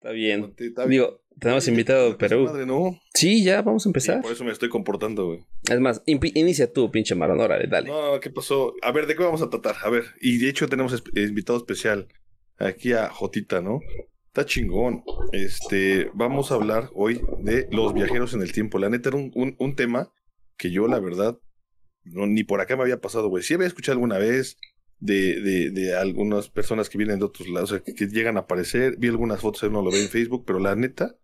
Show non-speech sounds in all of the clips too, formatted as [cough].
Está bien. Digo, tenemos invitado Perú. Sí, ya, vamos a empezar. por eso me estoy comportando, güey. Es más, inicia tú, pinche maradona, dale. No, ¿qué pasó? A ver, ¿de qué vamos a tratar? A ver, y de hecho tenemos invitado especial aquí a Jotita, ¿no? Está chingón. Este, vamos a hablar hoy de los viajeros en el tiempo. La neta era un, un, tema que yo, la verdad, no, ni por acá me había pasado, güey. Sí había escuchado alguna vez de, de, de algunas personas que vienen de otros lados, o sea, que, llegan a aparecer. Vi algunas fotos, uno lo ve en Facebook, pero la neta,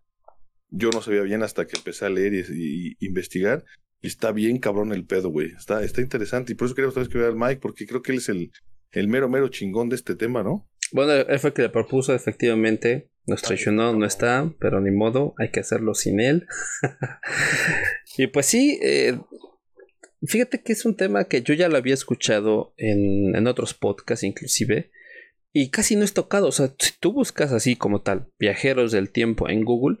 yo no sabía bien hasta que empecé a leer y, investigar. Y está bien cabrón el pedo, güey. Está, está interesante. Y por eso quería otra vez que vea al Mike, porque creo que él es el, el mero, mero chingón de este tema, ¿no? Bueno, él fue el que le propuso, efectivamente. Nos traicionó, no está, pero ni modo, hay que hacerlo sin él. [laughs] y pues sí, eh, fíjate que es un tema que yo ya lo había escuchado en, en otros podcasts, inclusive. Y casi no es tocado. O sea, si tú buscas así como tal, viajeros del tiempo en Google,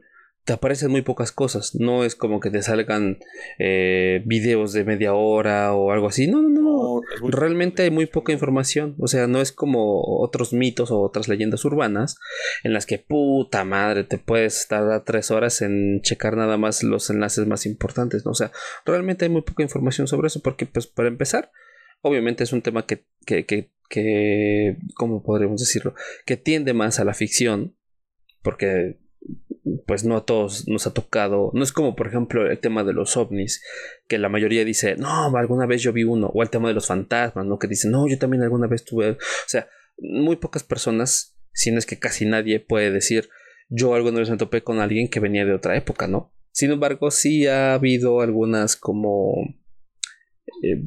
te aparecen muy pocas cosas. No es como que te salgan eh, videos de media hora o algo así. No, no, no. Realmente hay muy poca información. O sea, no es como otros mitos o otras leyendas urbanas en las que puta madre te puedes tardar tres horas en checar nada más los enlaces más importantes. ¿no? O sea, realmente hay muy poca información sobre eso porque, pues, para empezar, obviamente es un tema que, que, que, que ¿cómo podríamos decirlo? Que tiende más a la ficción. Porque pues no a todos nos ha tocado. No es como, por ejemplo, el tema de los ovnis, que la mayoría dice, no, alguna vez yo vi uno. O el tema de los fantasmas, ¿no? Que dicen, no, yo también alguna vez tuve. O sea, muy pocas personas, si no es que casi nadie puede decir, yo alguna vez me topé con alguien que venía de otra época, ¿no? Sin embargo, sí ha habido algunas como. Eh,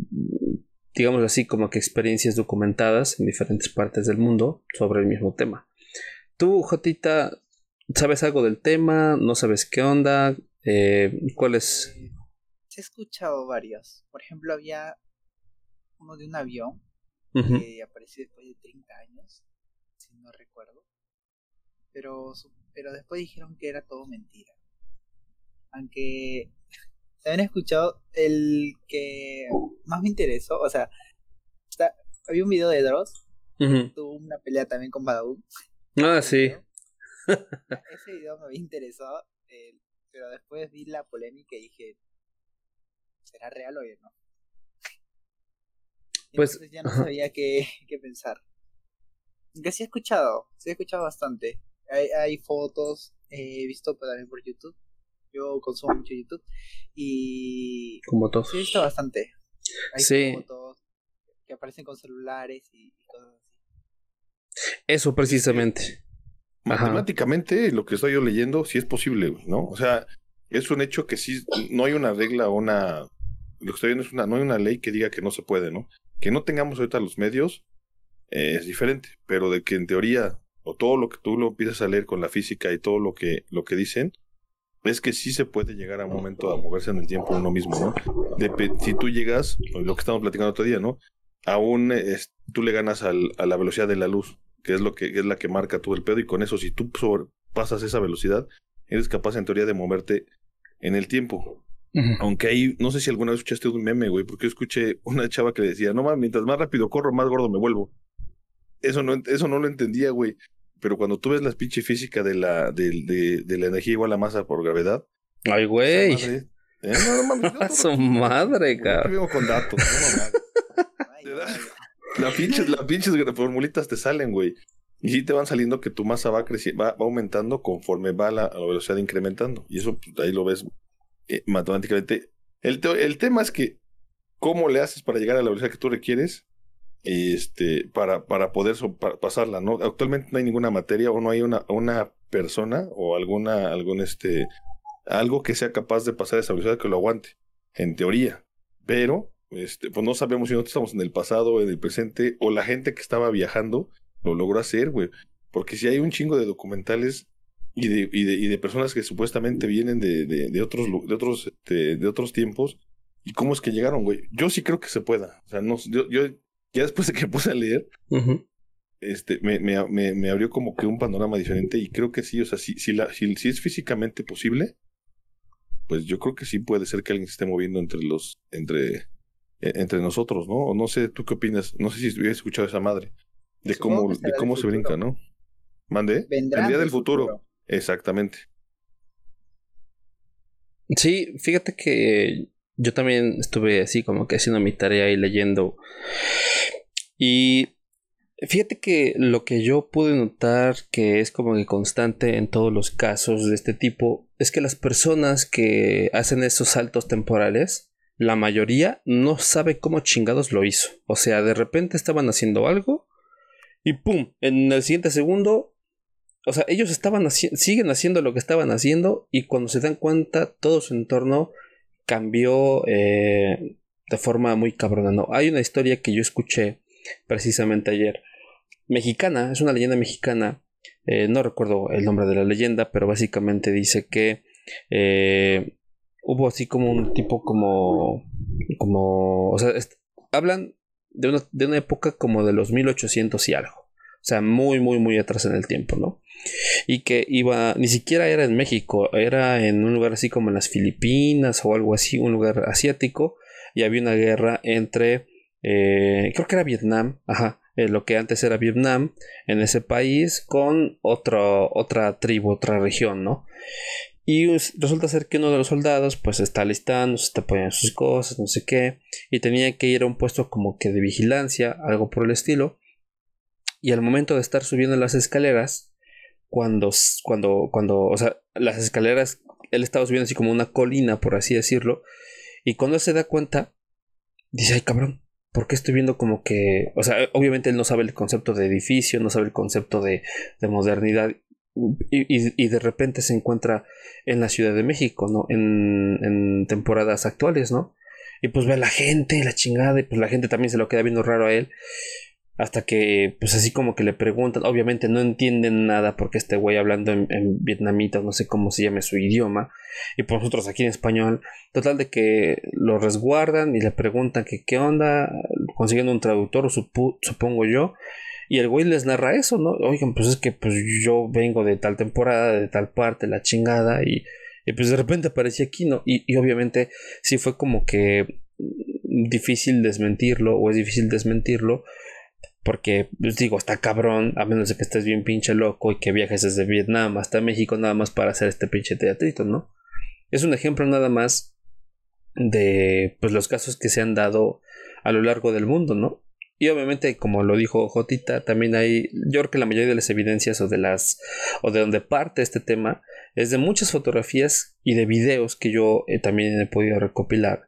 digamos así, como que experiencias documentadas en diferentes partes del mundo sobre el mismo tema. Tú, Jotita, ¿Sabes algo del tema? ¿No sabes qué onda? Eh, ¿Cuál es? he escuchado varios. Por ejemplo, había uno de un avión que apareció después de 30 años, si no recuerdo. Pero, pero después dijeron que era todo mentira. Aunque [laughs] también he escuchado el que más me interesó, o sea, había un video de Dross, tuvo una pelea también con Badaboom. Ah, sí. [laughs] Ese video me había interesado, eh, pero después vi la polémica y dije, ¿será real o no? pues ya no sabía qué, qué pensar. Que sí he escuchado, sí he escuchado bastante. Hay, hay fotos, he visto también por YouTube. Yo consumo mucho YouTube y como todos. Sí he visto bastante. Hay fotos que aparecen con celulares y cosas así. Eso precisamente. Matemáticamente, lo que estoy yo leyendo, sí es posible, ¿no? O sea, es un hecho que sí, no hay una regla o una. Lo que estoy viendo es una, no hay una ley que diga que no se puede, ¿no? Que no tengamos ahorita los medios eh, es diferente, pero de que en teoría, o todo lo que tú lo empiezas a leer con la física y todo lo que, lo que dicen, es que sí se puede llegar a un momento a moverse en el tiempo uno mismo, ¿no? si tú llegas, lo que estamos platicando otro día, ¿no? Aún tú le ganas al, a la velocidad de la luz que es lo que es la que marca todo el pedo y con eso si tú pasas esa velocidad eres capaz en teoría de moverte en el tiempo. Aunque ahí, no sé si alguna vez escuchaste un meme, güey, porque yo escuché una chava que le decía, no mames, mientras más rápido corro, más gordo me vuelvo. Eso no, eso no lo entendía, güey. Pero cuando tú ves la pinche física de la, de, de, la energía igual a masa por gravedad. Ay, güey. ¿eh? No, no, mames, [laughs] Su madre, cabrón. con datos, no, las [laughs] pinches, las pinches formulitas te salen, güey. Y sí te van saliendo que tu masa va creciendo, va, aumentando conforme va la, la, velocidad incrementando. Y eso pues, ahí lo ves eh, matemáticamente. El, el tema es que, ¿cómo le haces para llegar a la velocidad que tú requieres? Este, para, para poder pasarla, ¿no? Actualmente no hay ninguna materia o no hay una, una persona o alguna, algún este, algo que sea capaz de pasar esa velocidad que lo aguante. En teoría. Pero este, pues no sabemos si nosotros estamos en el pasado, en el presente, o la gente que estaba viajando lo logró hacer, güey. Porque si hay un chingo de documentales y de, y de, y de personas que supuestamente vienen de, de, de otros, de, otros, este, de otros tiempos, y cómo es que llegaron, güey. Yo sí creo que se pueda. O sea, no, yo, yo ya después de que [laughs] puse a leer, este, me, me, me, me, abrió como que un panorama diferente y creo que sí, o sea, si, si, la, si, si es físicamente posible, pues yo creo que sí puede ser que alguien se esté moviendo entre los, entre, entre nosotros, ¿no? No sé, ¿tú qué opinas? No sé si hubieras escuchado esa madre. De cómo, de cómo se brinca, ¿no? ¿Mande? el día del futuro. Exactamente. Sí, fíjate que yo también estuve así como que haciendo mi tarea y leyendo. Y fíjate que lo que yo pude notar que es como que constante en todos los casos de este tipo es que las personas que hacen esos saltos temporales, la mayoría no sabe cómo chingados lo hizo. O sea, de repente estaban haciendo algo y ¡pum! En el siguiente segundo o sea, ellos estaban siguen haciendo lo que estaban haciendo y cuando se dan cuenta todo su entorno cambió eh, de forma muy cabrona. No, hay una historia que yo escuché precisamente ayer, mexicana, es una leyenda mexicana, eh, no recuerdo el nombre de la leyenda, pero básicamente dice que eh, hubo así como un tipo como, como, o sea, hablan de una, de una época como de los 1800 y algo. O sea, muy, muy, muy atrás en el tiempo, ¿no? Y que iba, ni siquiera era en México, era en un lugar así como en las Filipinas o algo así, un lugar asiático, y había una guerra entre, eh, creo que era Vietnam, ajá, eh, lo que antes era Vietnam, en ese país, con otro, otra tribu, otra región, ¿no? Y resulta ser que uno de los soldados pues está listando, se está poniendo sus cosas, no sé qué, y tenía que ir a un puesto como que de vigilancia, algo por el estilo, y al momento de estar subiendo las escaleras, cuando, cuando, cuando, o sea, las escaleras, él estaba subiendo así como una colina, por así decirlo, y cuando se da cuenta, dice, ay cabrón, ¿por qué estoy viendo como que, o sea, obviamente él no sabe el concepto de edificio, no sabe el concepto de, de modernidad, y, y, de repente se encuentra en la Ciudad de México, ¿no? En, en temporadas actuales, ¿no? Y pues ve a la gente, la chingada, y pues la gente también se lo queda viendo raro a él hasta que pues así como que le preguntan, obviamente no entienden nada porque este güey hablando en, vietnamita, no sé cómo se llame su idioma, y por nosotros aquí en español, total de que lo resguardan y le preguntan que qué onda, consiguiendo un traductor, supongo yo, y el güey les narra eso, ¿no? Oigan, pues es que pues yo vengo de tal temporada, de tal parte, la chingada, y, pues de repente aparecí aquí, ¿no? Y, y obviamente sí fue como que difícil desmentirlo, o es difícil desmentirlo, porque, pues digo, está cabrón, a menos de que estés bien pinche loco y que viajes desde Vietnam hasta México nada más para hacer este pinche teatrito, ¿no? Es un ejemplo nada más de pues los casos que se han dado a lo largo del mundo, ¿no? Y obviamente, como lo dijo Jotita, también hay, yo creo que la mayoría de las evidencias o de las, o de donde parte este tema, es de muchas fotografías y de videos que yo eh, también he podido recopilar,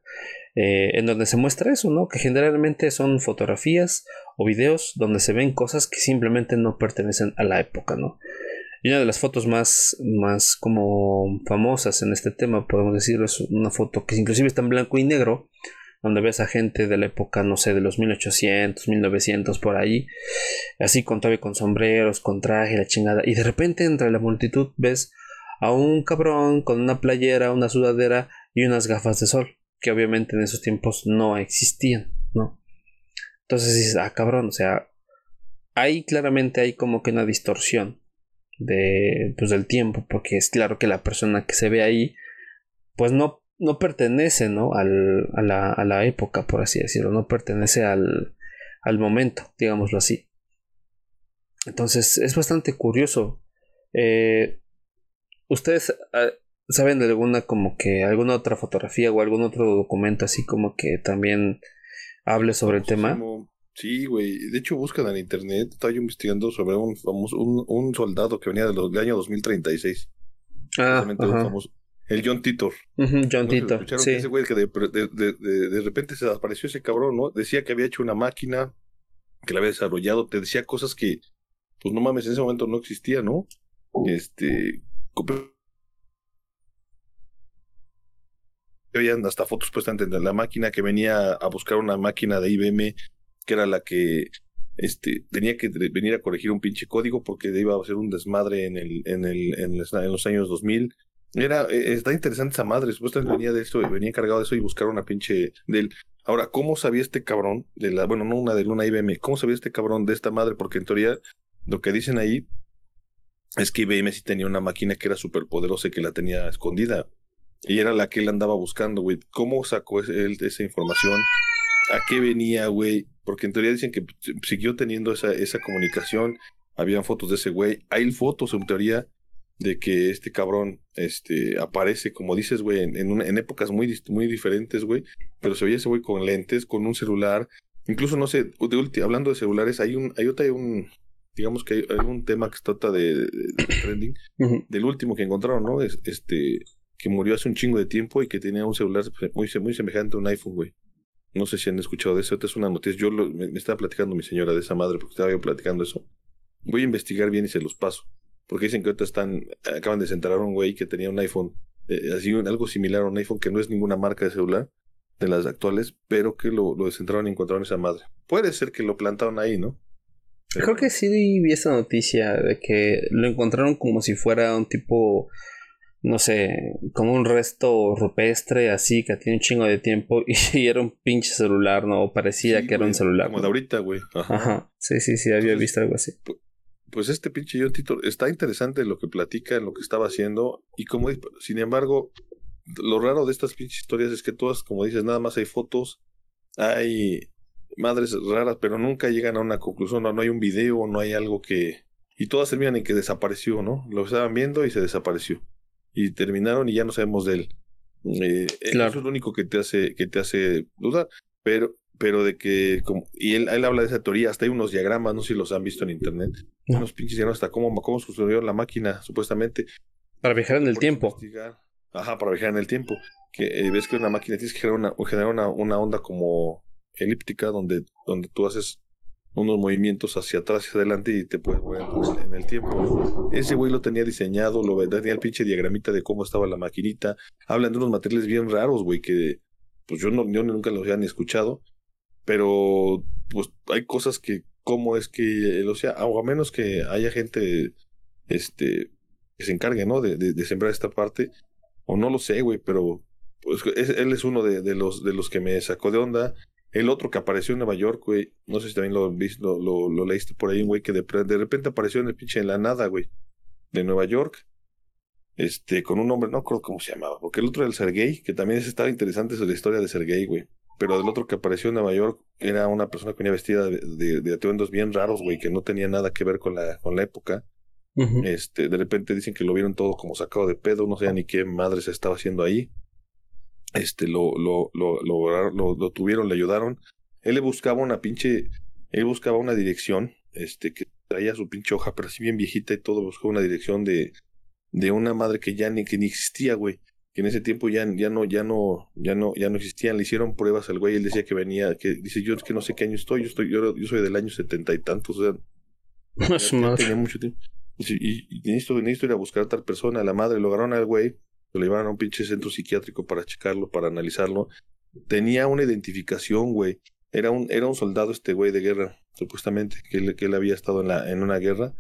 eh, en donde se muestra eso, ¿no? Que generalmente son fotografías o videos donde se ven cosas que simplemente no pertenecen a la época, ¿no? Y una de las fotos más, más como famosas en este tema, podemos decirlo, es una foto que inclusive está en blanco y negro, donde ves a gente de la época, no sé, de los 1800, 1900, por ahí, así con todavía con sombreros, con traje, la chingada, y de repente entre la multitud ves a un cabrón con una playera, una sudadera y unas gafas de sol, que obviamente en esos tiempos no existían, ¿no? Entonces dices, ah, cabrón, o sea, ahí claramente hay como que una distorsión de, pues, del tiempo, porque es claro que la persona que se ve ahí, pues no, no pertenece, ¿no? Al, a, la, a la época, por así decirlo, no pertenece al, al momento, digámoslo así. Entonces es bastante curioso. Eh, ¿Ustedes ah, saben de alguna como que alguna otra fotografía o algún otro documento así como que también hable sobre el tema. Sí, güey. De hecho, buscan en internet. Estaba yo investigando sobre un famoso, un, soldado que venía del, año 2036. Ah, el John Titor. John Titor. Sí. Ese güey que de, de, repente se apareció ese cabrón, ¿no? Decía que había hecho una máquina, que la había desarrollado. Te decía cosas que, pues no mames, en ese momento no existía, ¿no? Este habían hasta fotos puestas de la máquina que venía a buscar una máquina de IBM que era la que este, tenía que venir a corregir un pinche código porque iba a hacer un desmadre en, el, en, el, en, los años 2000. Era, e, está interesante esa madre, supuestamente venía de eso, venía encargado de eso y buscar una pinche del. Ahora, ¿cómo sabía este cabrón de la, bueno, no una de una IBM, cómo sabía este cabrón de esta madre? Porque en teoría, lo que dicen ahí es que IBM sí tenía una máquina que era súper poderosa y que la tenía escondida. Y era la que él andaba buscando, güey. ¿Cómo sacó él esa información? ¿A qué venía, güey? Porque en teoría dicen que siguió teniendo esa, esa comunicación. Habían fotos de ese güey. Hay fotos, en teoría, de que este cabrón este, aparece, como dices, güey, en, en, épocas muy, muy diferentes, güey, pero se veía ese güey con lentes, con un celular, incluso, no sé, de hablando de celulares, hay un, hay otra, hay un, digamos que hay, un tema que se trata de, trending, del último que encontraron, ¿no? Es, este, que murió hace un chingo de tiempo y que tenía un celular muy, muy semejante a un iPhone, güey. No sé si han escuchado de eso. Esta es una noticia. Yo me, estaba platicando mi señora de esa madre porque estaba yo platicando eso. Voy a investigar bien y se los paso. Porque dicen que ahorita están, acaban de centrar a un güey que tenía un iPhone, eh, así algo similar a un iPhone que no es ninguna marca de celular de las actuales, pero que lo, lo descentraron y encontraron esa madre. Puede ser que lo plantaron ahí, ¿no? Creo que sí vi esa noticia de que lo encontraron como si fuera un tipo, no sé, como un resto rupestre así que tiene un chingo de tiempo [laughs] y, era un pinche celular, ¿no? Parecía que era un celular. Como de ahorita, güey. Ajá. Sí, sí, sí, había visto algo así. Pues este pinche yo Tito está interesante lo que platica, en lo que estaba haciendo y como sin embargo lo raro de estas pinches historias es que todas, como dices, nada más hay fotos, hay madres raras, pero nunca llegan a una conclusión, no, no hay un video, no hay algo que... Y todas terminan en que desapareció, ¿no? Lo estaban viendo y se desapareció. Y terminaron y ya no sabemos de él. Eh, Eso es lo único que te hace, que te hace dudar. Pero, pero de que, como, y él, él habla de esa teoría, hasta hay unos diagramas, no sé si los han visto en internet, unos pinches diagramas hasta cómo, cómo construyeron la máquina, supuestamente. Para viajar en el tiempo. Ajá, para viajar en el tiempo. Que eh, ves que una máquina tienes que generar una, generar una, una onda como elíptica donde, donde tú haces unos movimientos hacia atrás y hacia adelante y te puedes mover en el tiempo. Ese güey lo tenía diseñado, lo tenía el pinche diagramita de cómo estaba la maquinita. Hablan de unos materiales bien raros, güey, que pues yo, no, yo nunca los había ni escuchado. Pero pues hay cosas que, cómo es que, o sea, o a menos que haya gente este que se encargue, ¿no? De, de, sembrar esta parte. O no lo sé, güey, pero pues él es uno de, de, los, de los que me sacó de onda. El otro que apareció en Nueva York, güey, no sé si también lo, lo, lo, leíste por ahí, güey, que de, de, repente apareció en el pinche en la nada, güey, de Nueva York, este, con un nombre, no recuerdo cómo se llamaba, porque el otro era el Sergey, que también es, estaba interesante sobre la historia de Sergey, güey, pero el otro que apareció en Nueva York era una persona que venía vestida de, de, atuendos bien raros, güey, que no tenía nada que ver con la, con la época. Este, de repente dicen que lo vieron todo como sacado de pedo, no sé ni qué madre se estaba haciendo ahí este, lo, lo, lo, lo, lo, tuvieron, le ayudaron. Él le buscaba una pinche, él buscaba una dirección, este, que traía su pinche hoja, pero así bien viejita y todo, buscó una dirección de, de una madre que ya ni, que ni existía, güey. Que en ese tiempo ya, ya no, ya no, ya no, ya no existían, le hicieron pruebas al güey, él decía que venía, que dice, yo es que no sé qué año estoy, yo estoy, yo, yo soy del año setenta y tantos, o sea, [laughs] tenía mucho tiempo. Y, y, necesito, necesito, ir a buscar a tal persona, la madre, lo agarraron al güey, lo llevaron a un pinche centro psiquiátrico para checarlo, para analizarlo. Tenía una identificación, güey. Era un, era un soldado este güey de guerra, supuestamente, que él, que él había estado en, la, en una guerra.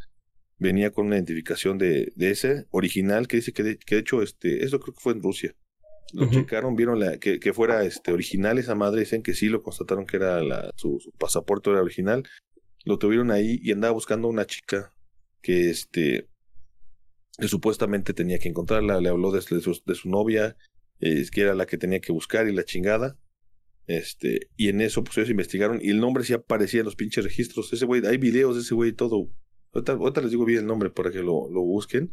Venía con una identificación de, de ese original que dice que de, que de hecho, este, eso creo que fue en Rusia. Lo checaron, vieron la, que, que, fuera este, original esa madre, dicen que sí, lo constataron que era la, su, su pasaporte era original. Lo tuvieron ahí y andaba buscando una chica que este que supuestamente tenía que encontrarla, le habló de, su, de su novia, eh, que era la que tenía que buscar y la chingada. Este, y en eso, pues ellos investigaron y el nombre sí aparecía en los pinches registros. Ese güey, hay videos de ese güey y todo. Ahorita, les digo bien el nombre para que lo, lo busquen.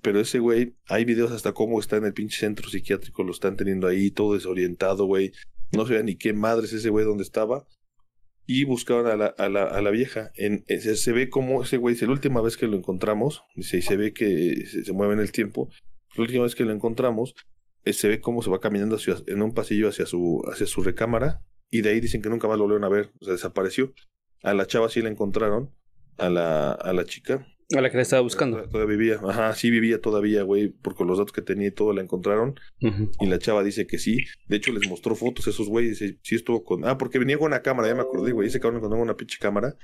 Pero ese güey, hay videos hasta cómo está en el pinche centro psiquiátrico, lo están teniendo ahí, todo desorientado, güey. No sabía ni qué madres ese güey donde estaba y buscaban a la, a la, a la vieja. En, se, ve como ese güey, es la última vez que lo encontramos, y se ve que se, mueve en el tiempo. La última vez que lo encontramos, eh, se ve cómo se va caminando hacia, en un pasillo hacia su, hacia su recámara, y de ahí dicen que nunca más lo volvieron a ver, o sea, desapareció. A la chava sí la encontraron, a la, a la chica, a la que le estaba buscando. Todavía vivía, ajá, sí vivía todavía, güey, porque los datos que tenía y todo la encontraron. Y la chava dice que sí. De hecho, les mostró fotos a esos güeyes. Sí estuvo con. Ah, porque venía con una cámara, ya me acordé, güey. Ese cabrón encontró una pinche cámara.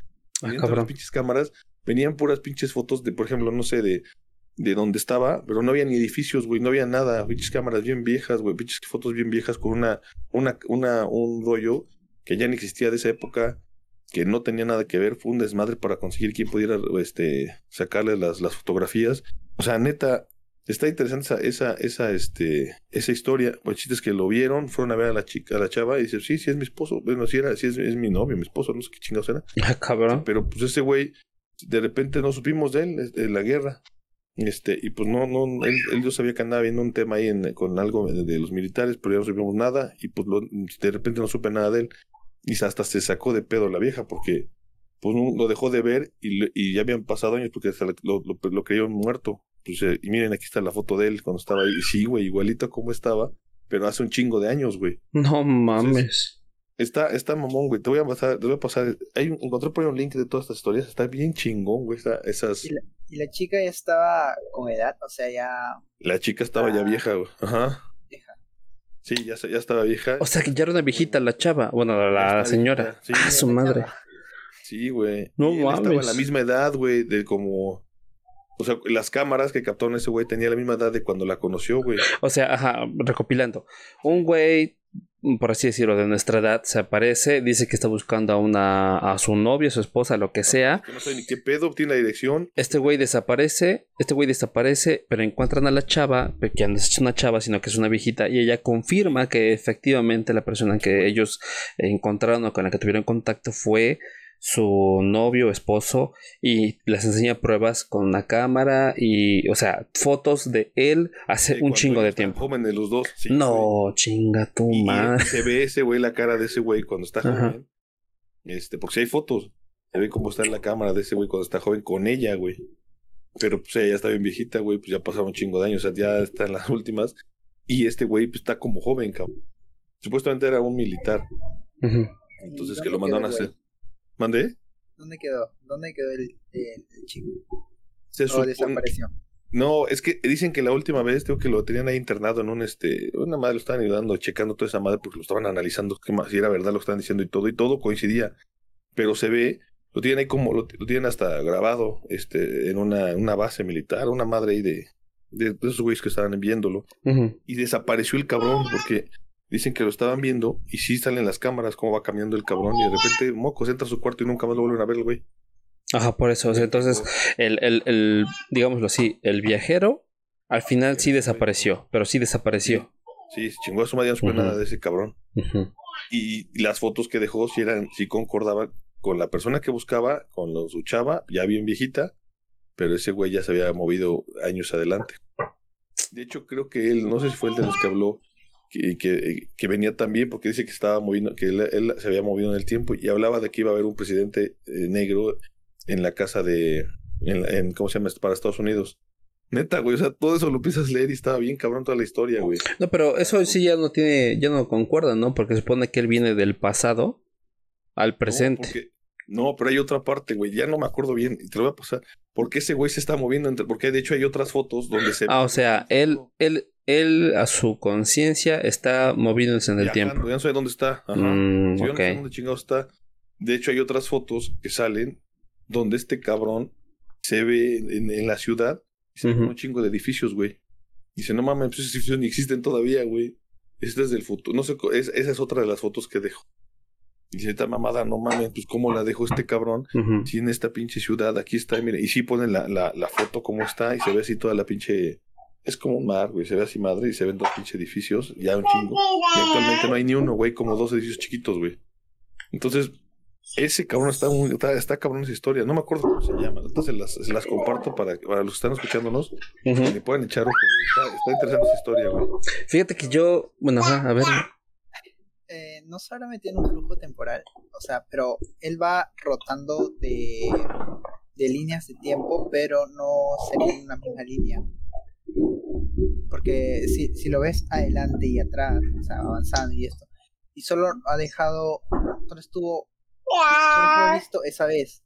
Ah, las pinches cámaras venían puras pinches fotos de, por ejemplo, no sé, de, de dónde estaba, pero no había ni edificios, güey, no había nada. Pinches cámaras bien viejas, güey, pinches fotos bien viejas con una, una, una, un rollo que ya no existía de esa época que no tenía nada que ver, fue un desmadre para conseguir quien pudiera este, sacarle las, las fotografías. O sea, neta, está interesante esa, esa, esa, este, esa historia. Pues chistes que lo vieron, fueron a ver a la chica, a la chava, y dice, sí, sí es mi esposo. Bueno, sí era, sí es, mi novio, mi esposo, no sé qué chingados era. Ah, cabrón. Pero pues ese güey, de repente no supimos de él, de la guerra. Este, y pues no, no, él, él yo sabía que andaba viendo un tema ahí en, con algo de, los militares, pero ya no supimos nada, y pues de repente no supe nada de él. Y hasta se sacó de pedo la vieja, porque pues lo dejó de ver y, y ya habían pasado años porque lo, lo, lo, creyeron muerto. Pues, eh, y miren, aquí está la foto de él cuando estaba ahí. Y sí, güey, igualito como estaba, pero hace un chingo de años, güey. No mames. Está, está mamón, güey. Te voy a pasar, te voy a pasar. Hay encontré por ahí un link de todas estas historias. Está bien chingón, güey. esas. ¿Y la, chica ya estaba con edad, o sea, ya. La chica estaba ya ah. vieja, güey. Ajá. Sí, ya, ya estaba vieja. O sea que ya era una viejita la chava. Bueno, la, señora. Sí, ah, su madre. Sí, güey. No mames. Estaba en la misma edad, güey, de como. O sea, las cámaras que captaron ese güey tenía la misma edad de cuando la conoció, güey. O sea, ajá, recopilando. Un güey por así decirlo, de nuestra edad se aparece, dice que está buscando a una a su novia, a su esposa, lo que sea. no sé ni qué pedo, tiene la dirección. Este güey desaparece, este güey desaparece, pero encuentran a la chava, que no es una chava, sino que es una viejita, y ella confirma que efectivamente la persona que ellos encontraron o con la que tuvieron contacto fue su novio, esposo, y les enseña pruebas con una cámara y, o sea, fotos de él hace un chingo de tiempo. Joven de los dos. no, chinga tu madre. Se ve ese güey, la cara de ese güey cuando está joven. Este, porque si hay fotos, se ve cómo está en la cámara de ese güey cuando está joven con ella, güey. Pero pues ella ya está bien viejita, güey, pues ya pasaron un chingo de años, o sea, ya está en las [laughs] últimas. Y este güey pues está como joven, cabrón. Supuestamente era un militar. Entonces que lo mandaron a hacer. ¿Mandé? ¿Dónde quedó? ¿Dónde quedó el, chico? Se desapareció? No, es que dicen que la última vez tengo que lo tenían ahí internado en un este, una madre lo estaban ayudando, checando toda esa madre porque lo estaban analizando qué más, si era verdad lo estaban diciendo y todo y todo coincidía, pero se ve, lo tienen ahí como lo, tienen hasta grabado, este, en una, una base militar, una madre ahí de, de, esos güeyes que estaban viéndolo y desapareció el cabrón porque Dicen que lo estaban viendo y sí salen las cámaras cómo va cambiando el cabrón y de repente Mocos entra a su cuarto y nunca más lo vuelven a ver el güey. Ajá, por eso. entonces, el, el, el, digámoslo así, el viajero al final sí desapareció, pero sí desapareció. Sí, chingó a su madre, no supe nada de ese cabrón. y, las fotos que dejó sí eran, sí concordaban con la persona que buscaba, con lo, su chava, ya bien viejita, pero ese güey ya se había movido años adelante. De hecho, creo que él, no sé si fue el de los que habló, que, que, venía también porque dice que estaba moviendo, que él, se había movido en el tiempo y hablaba de que iba a haber un presidente eh, negro en la casa de, en, ¿cómo se llama? Para Estados Unidos. Neta, güey, o sea, todo eso lo empiezas a leer y estaba bien cabrón toda la historia, güey. No, pero eso sí ya no tiene, ya no concuerda, ¿no? Porque se supone que él viene del pasado al presente. No, pero hay otra parte, güey, ya no me acuerdo bien, y te lo voy a pasar. ¿Por qué ese güey se está moviendo? Entre, porque de hecho hay otras fotos donde se... Ah, o sea, él, él, él a su conciencia está moviéndose en el tiempo. Ya no sé dónde está. Ajá. Mm, no sé dónde chingado está. De hecho, hay otras fotos que salen donde este cabrón se ve en, la ciudad y se ve un chingo de edificios, güey. Dice, no mames, pues esos edificios ni existen todavía, güey. Este es del futuro. No sé, esa es otra de las fotos que dejo. Dice, esta mamada, no mames, pues cómo la dejó este cabrón. Si en esta pinche ciudad, aquí está, mire. Y sí ponen la, la, la foto como está y se ve así toda la pinche es como un mar, güey. Se ve así madre y se ven dos pinches edificios, ya un chingo. Y actualmente no hay ni uno, güey, como dos edificios chiquitos, güey. Entonces, ese cabrón está muy, está, cabrón esa historia. No me acuerdo cómo se llama. Entonces las, se las comparto para, para los que están escuchándonos. Que le puedan echar ojo, güey. Está, interesante esa historia, güey. Fíjate que yo, bueno, a ver. Eh, no solamente tiene un flujo temporal, o sea, pero él va rotando de, de líneas de tiempo, pero no sería en una misma línea. Porque si, si lo ves adelante y atrás, o sea, avanzando y esto, y solo ha dejado, solo estuvo, solo lo visto esa vez.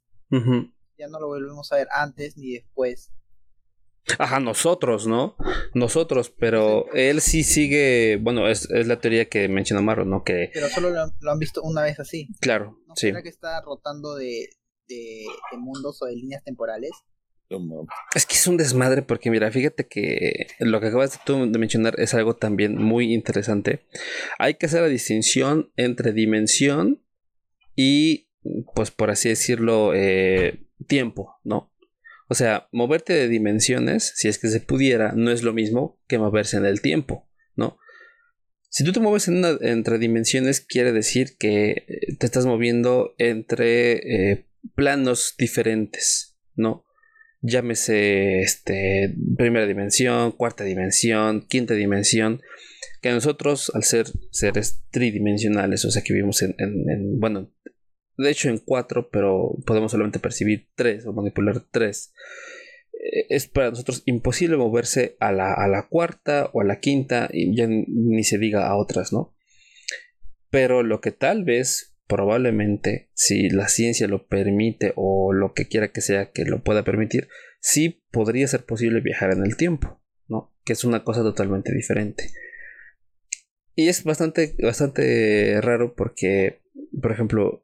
Ya no lo volvemos a ver antes ni después. Ajá, nosotros, ¿no? Nosotros, pero él sí sigue, bueno, es, es la teoría que menciona Marro, ¿no? Que... Pero solo lo, han visto una vez así. Claro, ¿No sí. que está rotando de, de, de mundos o de líneas temporales? Es que es un desmadre porque mira, fíjate que lo que acabas de, mencionar es algo también muy interesante. Hay que hacer la distinción entre dimensión y, pues por así decirlo, eh, tiempo, ¿no? O sea, moverte de dimensiones, si es que se pudiera, no es lo mismo que moverse en el tiempo, ¿no? Si tú te mueves entre dimensiones, quiere decir que eh, te estás moviendo entre eh, planos diferentes, ¿no? Llámese este, primera dimensión, cuarta dimensión, quinta dimensión, que nosotros al ser seres tridimensionales, o sea que vivimos en, bueno, de hecho en cuatro, pero podemos solamente percibir tres o manipular tres, eh, es para nosotros imposible moverse a la, a la cuarta o a la quinta y ya ni se diga a otras, ¿no? Pero lo que tal vez, probablemente, si la ciencia lo permite o lo que quiera que sea que lo pueda permitir, sí podría ser posible viajar en el tiempo, ¿no? Que es una cosa totalmente diferente. Y es bastante, bastante raro porque, por ejemplo,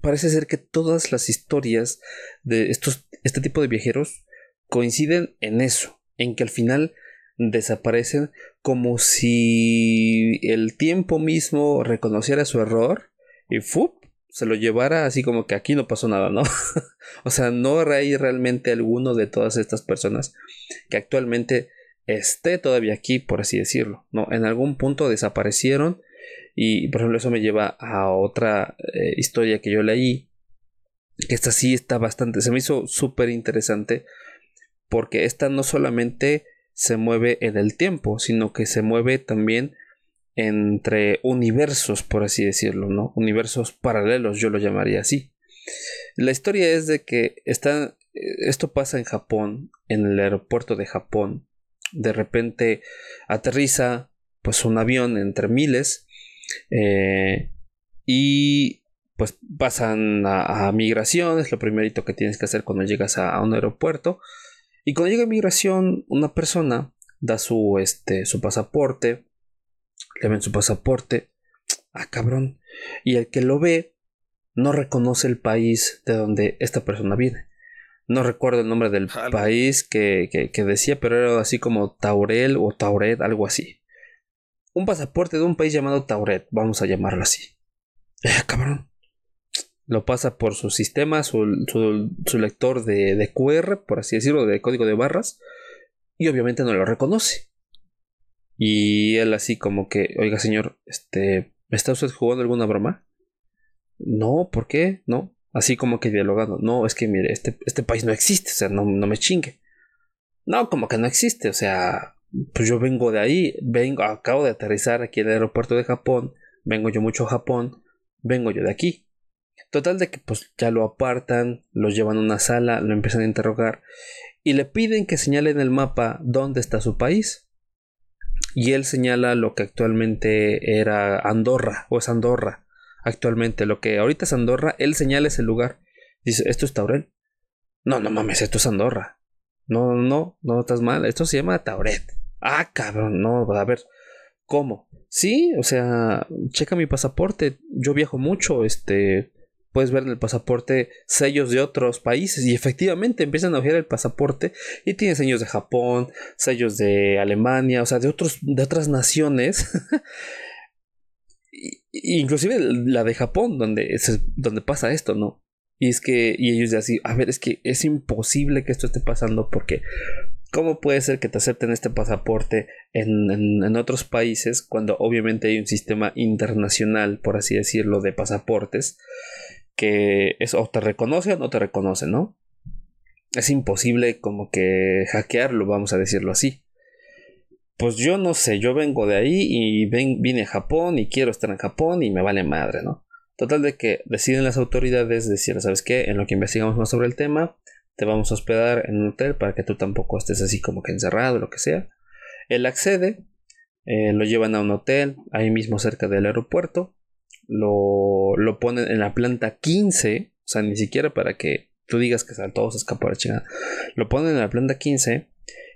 parece ser que todas las historias de estos, este tipo de viajeros coinciden en eso, en que al final desaparecen como si el tiempo mismo reconociera su error y ¡fup! se lo llevara así como que aquí no pasó nada, ¿no? [laughs] o sea, no hay realmente alguno de todas estas personas que actualmente esté todavía aquí, por así decirlo. No, en algún punto desaparecieron y por ejemplo eso me lleva a otra eh, historia que yo leí. Que esta sí está bastante, se me hizo súper interesante porque esta no solamente se mueve en el tiempo, sino que se mueve también entre universos, por así decirlo, ¿no? Universos paralelos, yo lo llamaría así. La historia es de que está, esto pasa en Japón, en el aeropuerto de Japón, de repente aterriza pues un avión entre miles eh, y pues pasan a, migración, es lo primerito que tienes que hacer cuando llegas a, un aeropuerto y cuando llega a migración una persona da su, este, su pasaporte, le ven su pasaporte, ah cabrón, y el que lo ve no reconoce el país de donde esta persona viene. No recuerdo el nombre del país que, decía, pero era así como Taurel o Tauret, algo así. Un pasaporte de un país llamado Tauret, vamos a llamarlo así. Eh, cabrón. Lo pasa por su sistema, su, lector de, de, QR, por así decirlo, de código de barras. Y obviamente no lo reconoce. Y él así como que, oiga señor, este, ¿está usted jugando alguna broma? No, ¿por qué? No. Así como que dialogando. No, es que mire, este, este país no existe, o sea, no, no me chingue. No, como que no existe, o sea, pues yo vengo de ahí, vengo, acabo de aterrizar aquí en el aeropuerto de Japón, vengo yo mucho a Japón, vengo yo de aquí. Total de que pues ya lo apartan, lo llevan a una sala, lo empiezan a interrogar y le piden que señale en el mapa dónde está su país. Y él señala lo que actualmente era Andorra o es Andorra actualmente. Lo que ahorita es Andorra, él señala ese lugar. Dice, ¿esto es Tauret? No, no mames, esto es Andorra. No, no, no estás mal. Esto se llama Tauret. Ah, cabrón, no, a ver. ¿Cómo? Sí, o sea, checa mi pasaporte. Yo viajo mucho, este. Puedes ver en el pasaporte sellos de otros países y efectivamente empiezan a ojear el pasaporte y tiene sellos de Japón, sellos de Alemania, o sea, de otros de otras naciones [laughs] inclusive la de Japón, donde, es, donde pasa esto, ¿no? Y es que, y ellos de así, a ver, es que es imposible que esto esté pasando porque ¿cómo puede ser que te acepten este pasaporte en, en, otros países cuando obviamente hay un sistema internacional, por así decirlo, de pasaportes que es o te reconoce o no te reconoce, ¿no? Es imposible como que hackearlo, vamos a decirlo así pues yo no sé, yo vengo de ahí y vine a Japón y quiero estar en Japón y me vale madre, ¿no? Total de que deciden las autoridades decir, ¿sabes qué? En lo que investigamos más sobre el tema, te vamos a hospedar en un hotel para que tú tampoco estés así como que encerrado, lo que sea. Él accede, eh, lo llevan a un hotel ahí mismo cerca del aeropuerto, lo, lo ponen en la planta 15, o sea, ni siquiera para que tú digas que todos la chingada. Lo ponen en la planta 15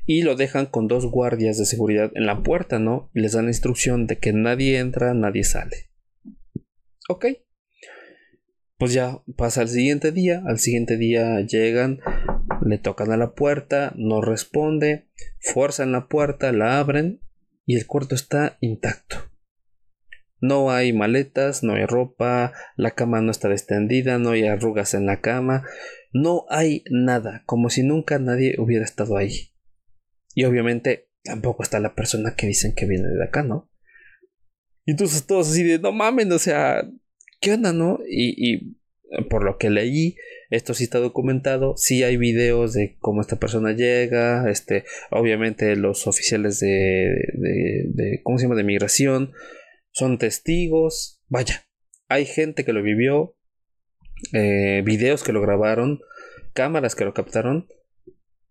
y lo dejan con dos guardias de seguridad en la puerta, ¿no? Y les dan la instrucción de que nadie entra, nadie sale. Ok. Pues ya pasa el siguiente día, al siguiente día llegan, le tocan a la puerta, no responde, fuerzan la puerta, la abren y el cuarto está intacto. No hay maletas, no hay ropa, la cama no está extendida, no hay arrugas en la cama, no hay nada, como si nunca nadie hubiera estado ahí. Y obviamente tampoco está la persona que dicen que viene de acá, ¿no? Y entonces todos así de, no mamen, o sea, ¿qué onda, no? Y, por lo que leí, esto sí está documentado, sí hay videos de cómo esta persona llega, este, obviamente los oficiales de, de, ¿cómo se llama?, de migración, son testigos, vaya, hay gente que lo vivió, eh, videos que lo grabaron, cámaras que lo captaron,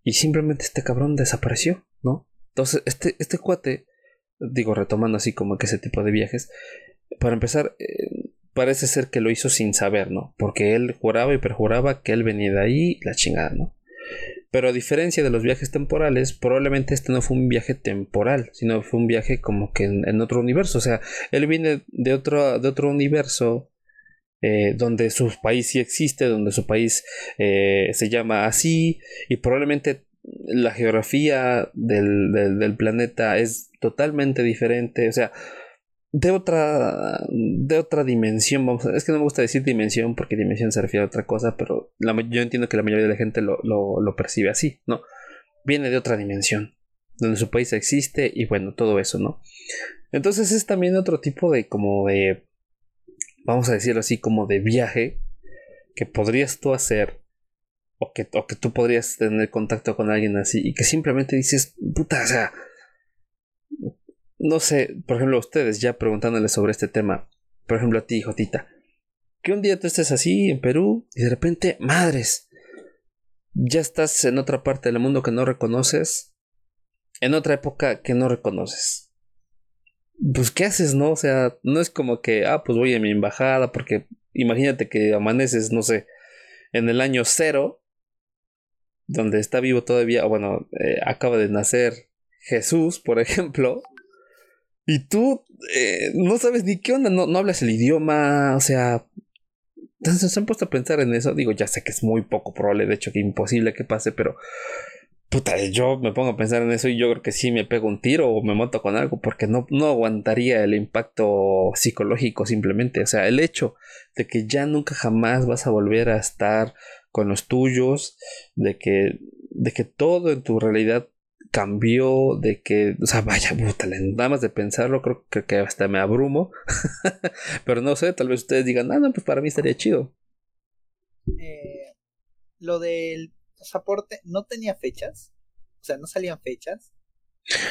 y simplemente este cabrón desapareció, ¿no? Entonces, este, este cuate, digo, retomando así como que ese tipo de viajes, para empezar, eh, parece ser que lo hizo sin saber, ¿no? Porque él juraba y perjuraba que él venía de ahí, la chingada, ¿no? Pero a diferencia de los viajes temporales, probablemente este no fue un viaje temporal, sino fue un viaje como que en, otro universo. O sea, él viene de otro, de otro universo eh, donde su país sí existe, donde su país eh, se llama así, y probablemente la geografía del, del planeta es totalmente diferente. O sea, de otra de otra dimensión vamos es que no me gusta decir dimensión porque dimensión se refiere a otra cosa pero yo entiendo que la mayoría de la gente lo, lo, percibe así no viene de otra dimensión donde su país existe y bueno todo eso no entonces es también otro tipo de como de vamos a decirlo así como de viaje que podrías tú hacer o que, o que tú podrías tener contacto con alguien así y que simplemente dices puta o sea no sé, por ejemplo, ustedes ya preguntándoles sobre este tema, por ejemplo a ti, Jotita, que un día tú estés así en Perú y de repente, madres, ya estás en otra parte del mundo que no reconoces, en otra época que no reconoces. Pues, ¿qué haces, no? O sea, no es como que, ah, pues voy a mi embajada, porque imagínate que amaneces, no sé, en el año cero, donde está vivo todavía, bueno, eh, acaba de nacer Jesús, por [laughs] ejemplo, y tú eh, no sabes ni qué onda, no, no hablas el idioma, o sea, entonces se han puesto a pensar en eso. Digo, ya sé que es muy poco probable, de hecho que imposible que pase, pero puta, yo me pongo a pensar en eso y yo creo que sí me pego un tiro o me monto con algo porque no, no aguantaría el impacto psicológico simplemente. O sea, el hecho de que ya nunca jamás vas a volver a estar con los tuyos, de que, de que todo en tu realidad cambió, de que, o sea, vaya, puta, nada más de pensarlo, creo, que hasta me abrumo. [laughs] Pero no sé, tal vez ustedes digan, ah, no, pues para mí estaría chido. Eh, lo del pasaporte no tenía fechas, o sea, no salían fechas.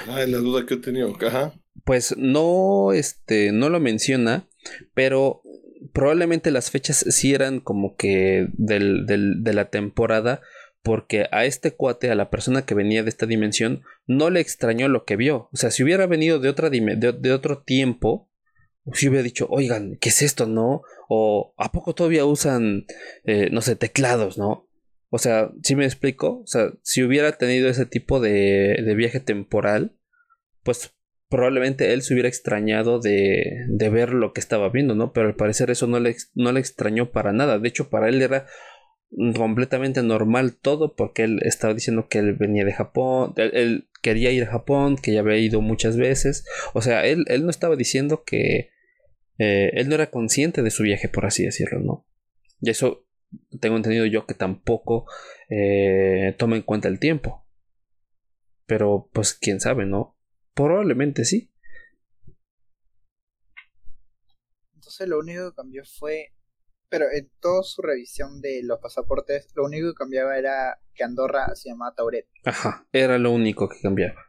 Ah, la duda que he tenido, ajá. Pues no, este, no lo menciona, pero probablemente las fechas sí eran como que del, del, de la temporada porque a este cuate, a la persona que venía de esta dimensión, no le extrañó lo que vio. O sea, si hubiera venido de, otra de, otro tiempo, si hubiera dicho, oigan, ¿qué es esto, no? O ¿a poco todavía usan, eh, no sé, teclados, no? O sea, si me explico? O sea, si hubiera tenido ese tipo de, de viaje temporal, pues probablemente él se hubiera extrañado de, de, ver lo que estaba viendo, ¿no? Pero al parecer eso no le, no le extrañó para nada. De hecho, para él era completamente normal todo porque él estaba diciendo que él venía de Japón, él, quería ir a Japón, que ya había ido muchas veces, o sea, él, él no estaba diciendo que eh, él no era consciente de su viaje, por así decirlo, ¿no? Y eso tengo entendido yo que tampoco eh, toma en cuenta el tiempo. Pero pues quién sabe, ¿no? Probablemente sí. Entonces lo único que cambió fue pero en toda su revisión de los pasaportes, lo único que cambiaba era que Andorra se llamaba Tauret. Ajá, era lo único que cambiaba.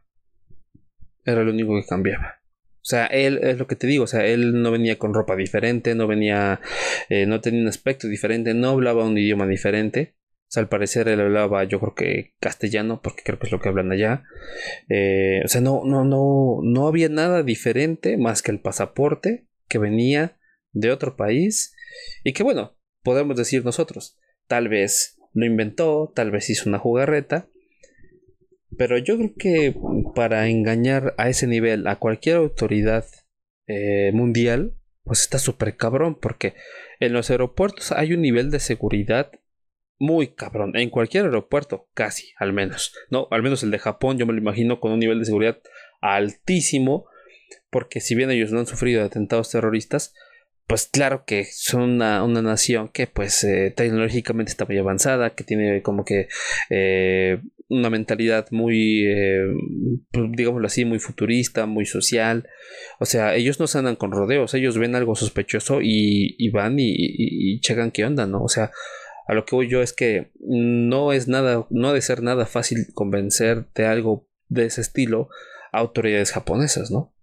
Era lo único que cambiaba. O sea, él es lo que te digo, o sea, él no venía con ropa diferente, no venía, eh, no tenía un aspecto diferente, no hablaba un idioma diferente. O sea, al parecer él hablaba, yo creo que castellano, porque creo que es lo que hablan allá. Eh, o sea, no, no, no, no había nada diferente más que el pasaporte que venía de otro país y que bueno, podemos decir nosotros, tal vez lo inventó, tal vez hizo una jugarreta, pero yo creo que para engañar a ese nivel a cualquier autoridad eh, mundial, pues está súper cabrón, porque en los aeropuertos hay un nivel de seguridad muy cabrón, en cualquier aeropuerto, casi, al menos, no, al menos el de Japón, yo me lo imagino con un nivel de seguridad altísimo, porque si bien ellos no han sufrido atentados terroristas, pues claro que son una, nación que pues eh, tecnológicamente está muy avanzada, que tiene como que eh, una mentalidad muy, eh, pues, digámoslo así, muy futurista, muy social. O sea, ellos no se andan con rodeos, ellos ven algo sospechoso y, van y, checan qué onda, ¿no? O sea, A lo que voy yo es que no es nada, no ha de ser nada fácil convencer de algo de ese estilo a autoridades japonesas, ¿no?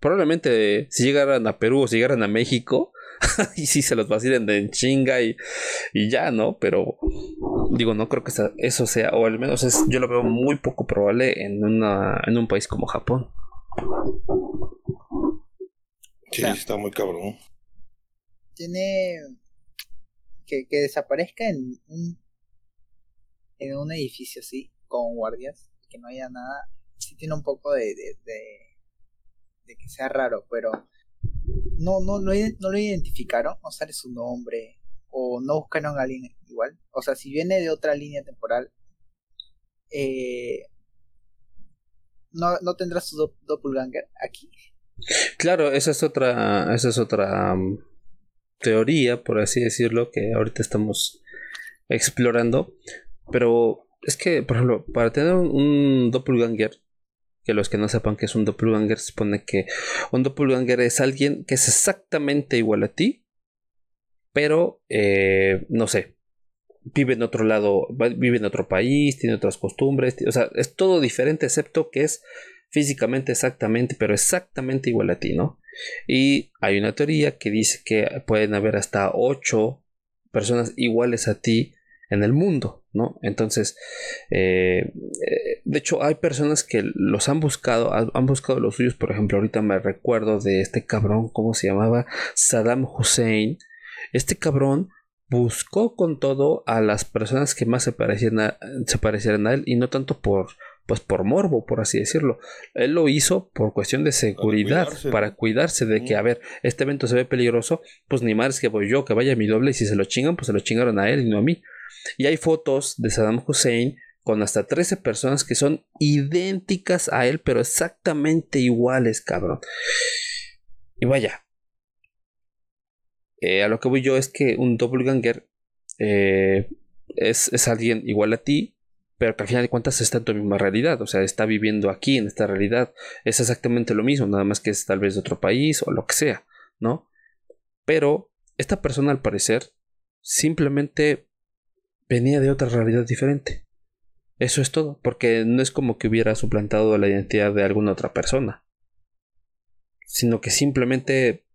Probablemente si llegaran a Perú o si llegaran a México, [laughs] y si se los vacilen de en chinga y, y, ya, ¿no? Pero digo, no creo que eso sea, o al menos es, yo lo veo muy poco probable en, una, en un país como Japón. Sí, está muy cabrón. Tiene que, que desaparezca en un en un edificio así, con guardias, que no haya nada, sí tiene un poco de, de, de que sea raro, pero no, no, lo identificaron, no sale su nombre, o no buscaron a alguien igual. O sea, si viene de otra línea temporal, eh, no, no su doppelganger aquí. Claro, esa es otra, esa es otra um, teoría, por así decirlo, que ahorita estamos explorando. Pero es que, por ejemplo, para tener un doppelganger, que los que no sepan que es un doppelganger, se supone que un doppelganger es alguien que es exactamente igual a ti, pero eh, no sé, vive en otro lado, vive en otro país, tiene otras costumbres, o sea, es todo diferente excepto que es físicamente exactamente, pero exactamente igual a ti, ¿no? Y hay una teoría que dice que pueden haber hasta ocho personas iguales a ti en el mundo, ¿no? Entonces, eh, eh, de hecho, hay personas que los han buscado, han buscado los suyos, por ejemplo, ahorita me recuerdo de este cabrón, ¿cómo se llamaba? Saddam Hussein. Este cabrón buscó con todo a las personas que más se parecieran a, se parecieran a él y no tanto por pues por morbo, por así decirlo. Él lo hizo por cuestión de seguridad, para cuidarse, de que, a ver, este evento se ve peligroso, pues ni más que voy yo, que vaya mi doble, y si se lo chingan, pues se lo chingaron a él y no a mí. Y hay fotos de Saddam Hussein con hasta 13 personas que son idénticas a él, pero exactamente iguales, cabrón. Y vaya. Eh, a lo que voy yo es que un doppelganger eh, es, es, alguien igual a ti, pero que al final de cuentas está en tu misma realidad, o sea, está viviendo aquí en esta realidad. Es exactamente lo mismo, nada más que es tal vez de otro país o lo que sea, ¿no? Pero esta persona al parecer simplemente venía de otra realidad diferente. Eso es todo, porque no es como que hubiera suplantado la identidad de alguna otra persona, sino que simplemente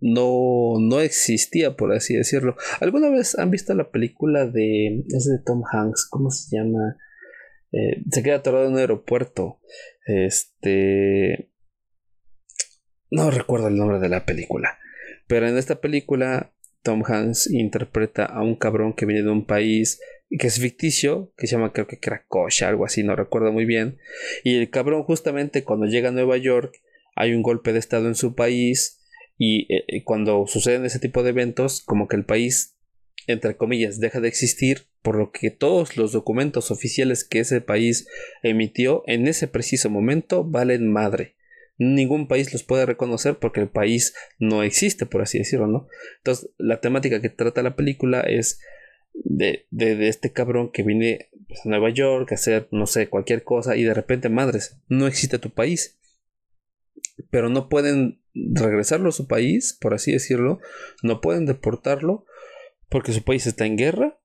no, no existía, por así decirlo. ¿Alguna vez han visto la película de... es de Tom Hanks, ¿cómo se llama? Eh, se queda atorado en un aeropuerto. Este... No recuerdo el nombre de la película. Pero en esta película Tom Hanks interpreta a un cabrón que viene de un país que es ficticio, que se llama creo que Cracovia, algo así, no recuerdo muy bien. Y el cabrón justamente cuando llega a Nueva York hay un golpe de estado en su país y eh, cuando suceden ese tipo de eventos como que el país entre comillas deja de existir por lo que todos los documentos oficiales que ese país emitió en ese preciso momento valen madre ningún país los puede reconocer porque el país no existe, por así decirlo, ¿no? Entonces, la temática que trata la película es de, de, este cabrón que viene pues, a Nueva York a hacer, no sé, cualquier cosa y de repente, madres, no existe tu país. Pero no pueden regresarlo a su país, por así decirlo, no pueden deportarlo porque su país está en guerra,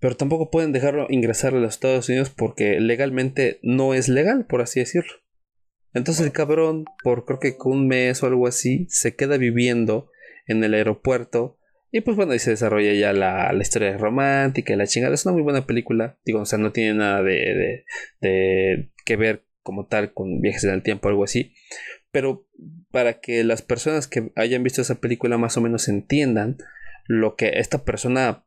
pero tampoco pueden dejarlo ingresar a los Estados Unidos porque legalmente no es legal, por así decirlo. Entonces el cabrón, por creo que un mes o algo así, se queda viviendo en el aeropuerto. Y pues bueno, ahí se desarrolla ya la, historia romántica y la chingada. Es una muy buena película. Digo, o sea, no tiene nada de, de, que ver como tal con viajes en el tiempo o algo así. Pero para que las personas que hayan visto esa película más o menos entiendan lo que esta persona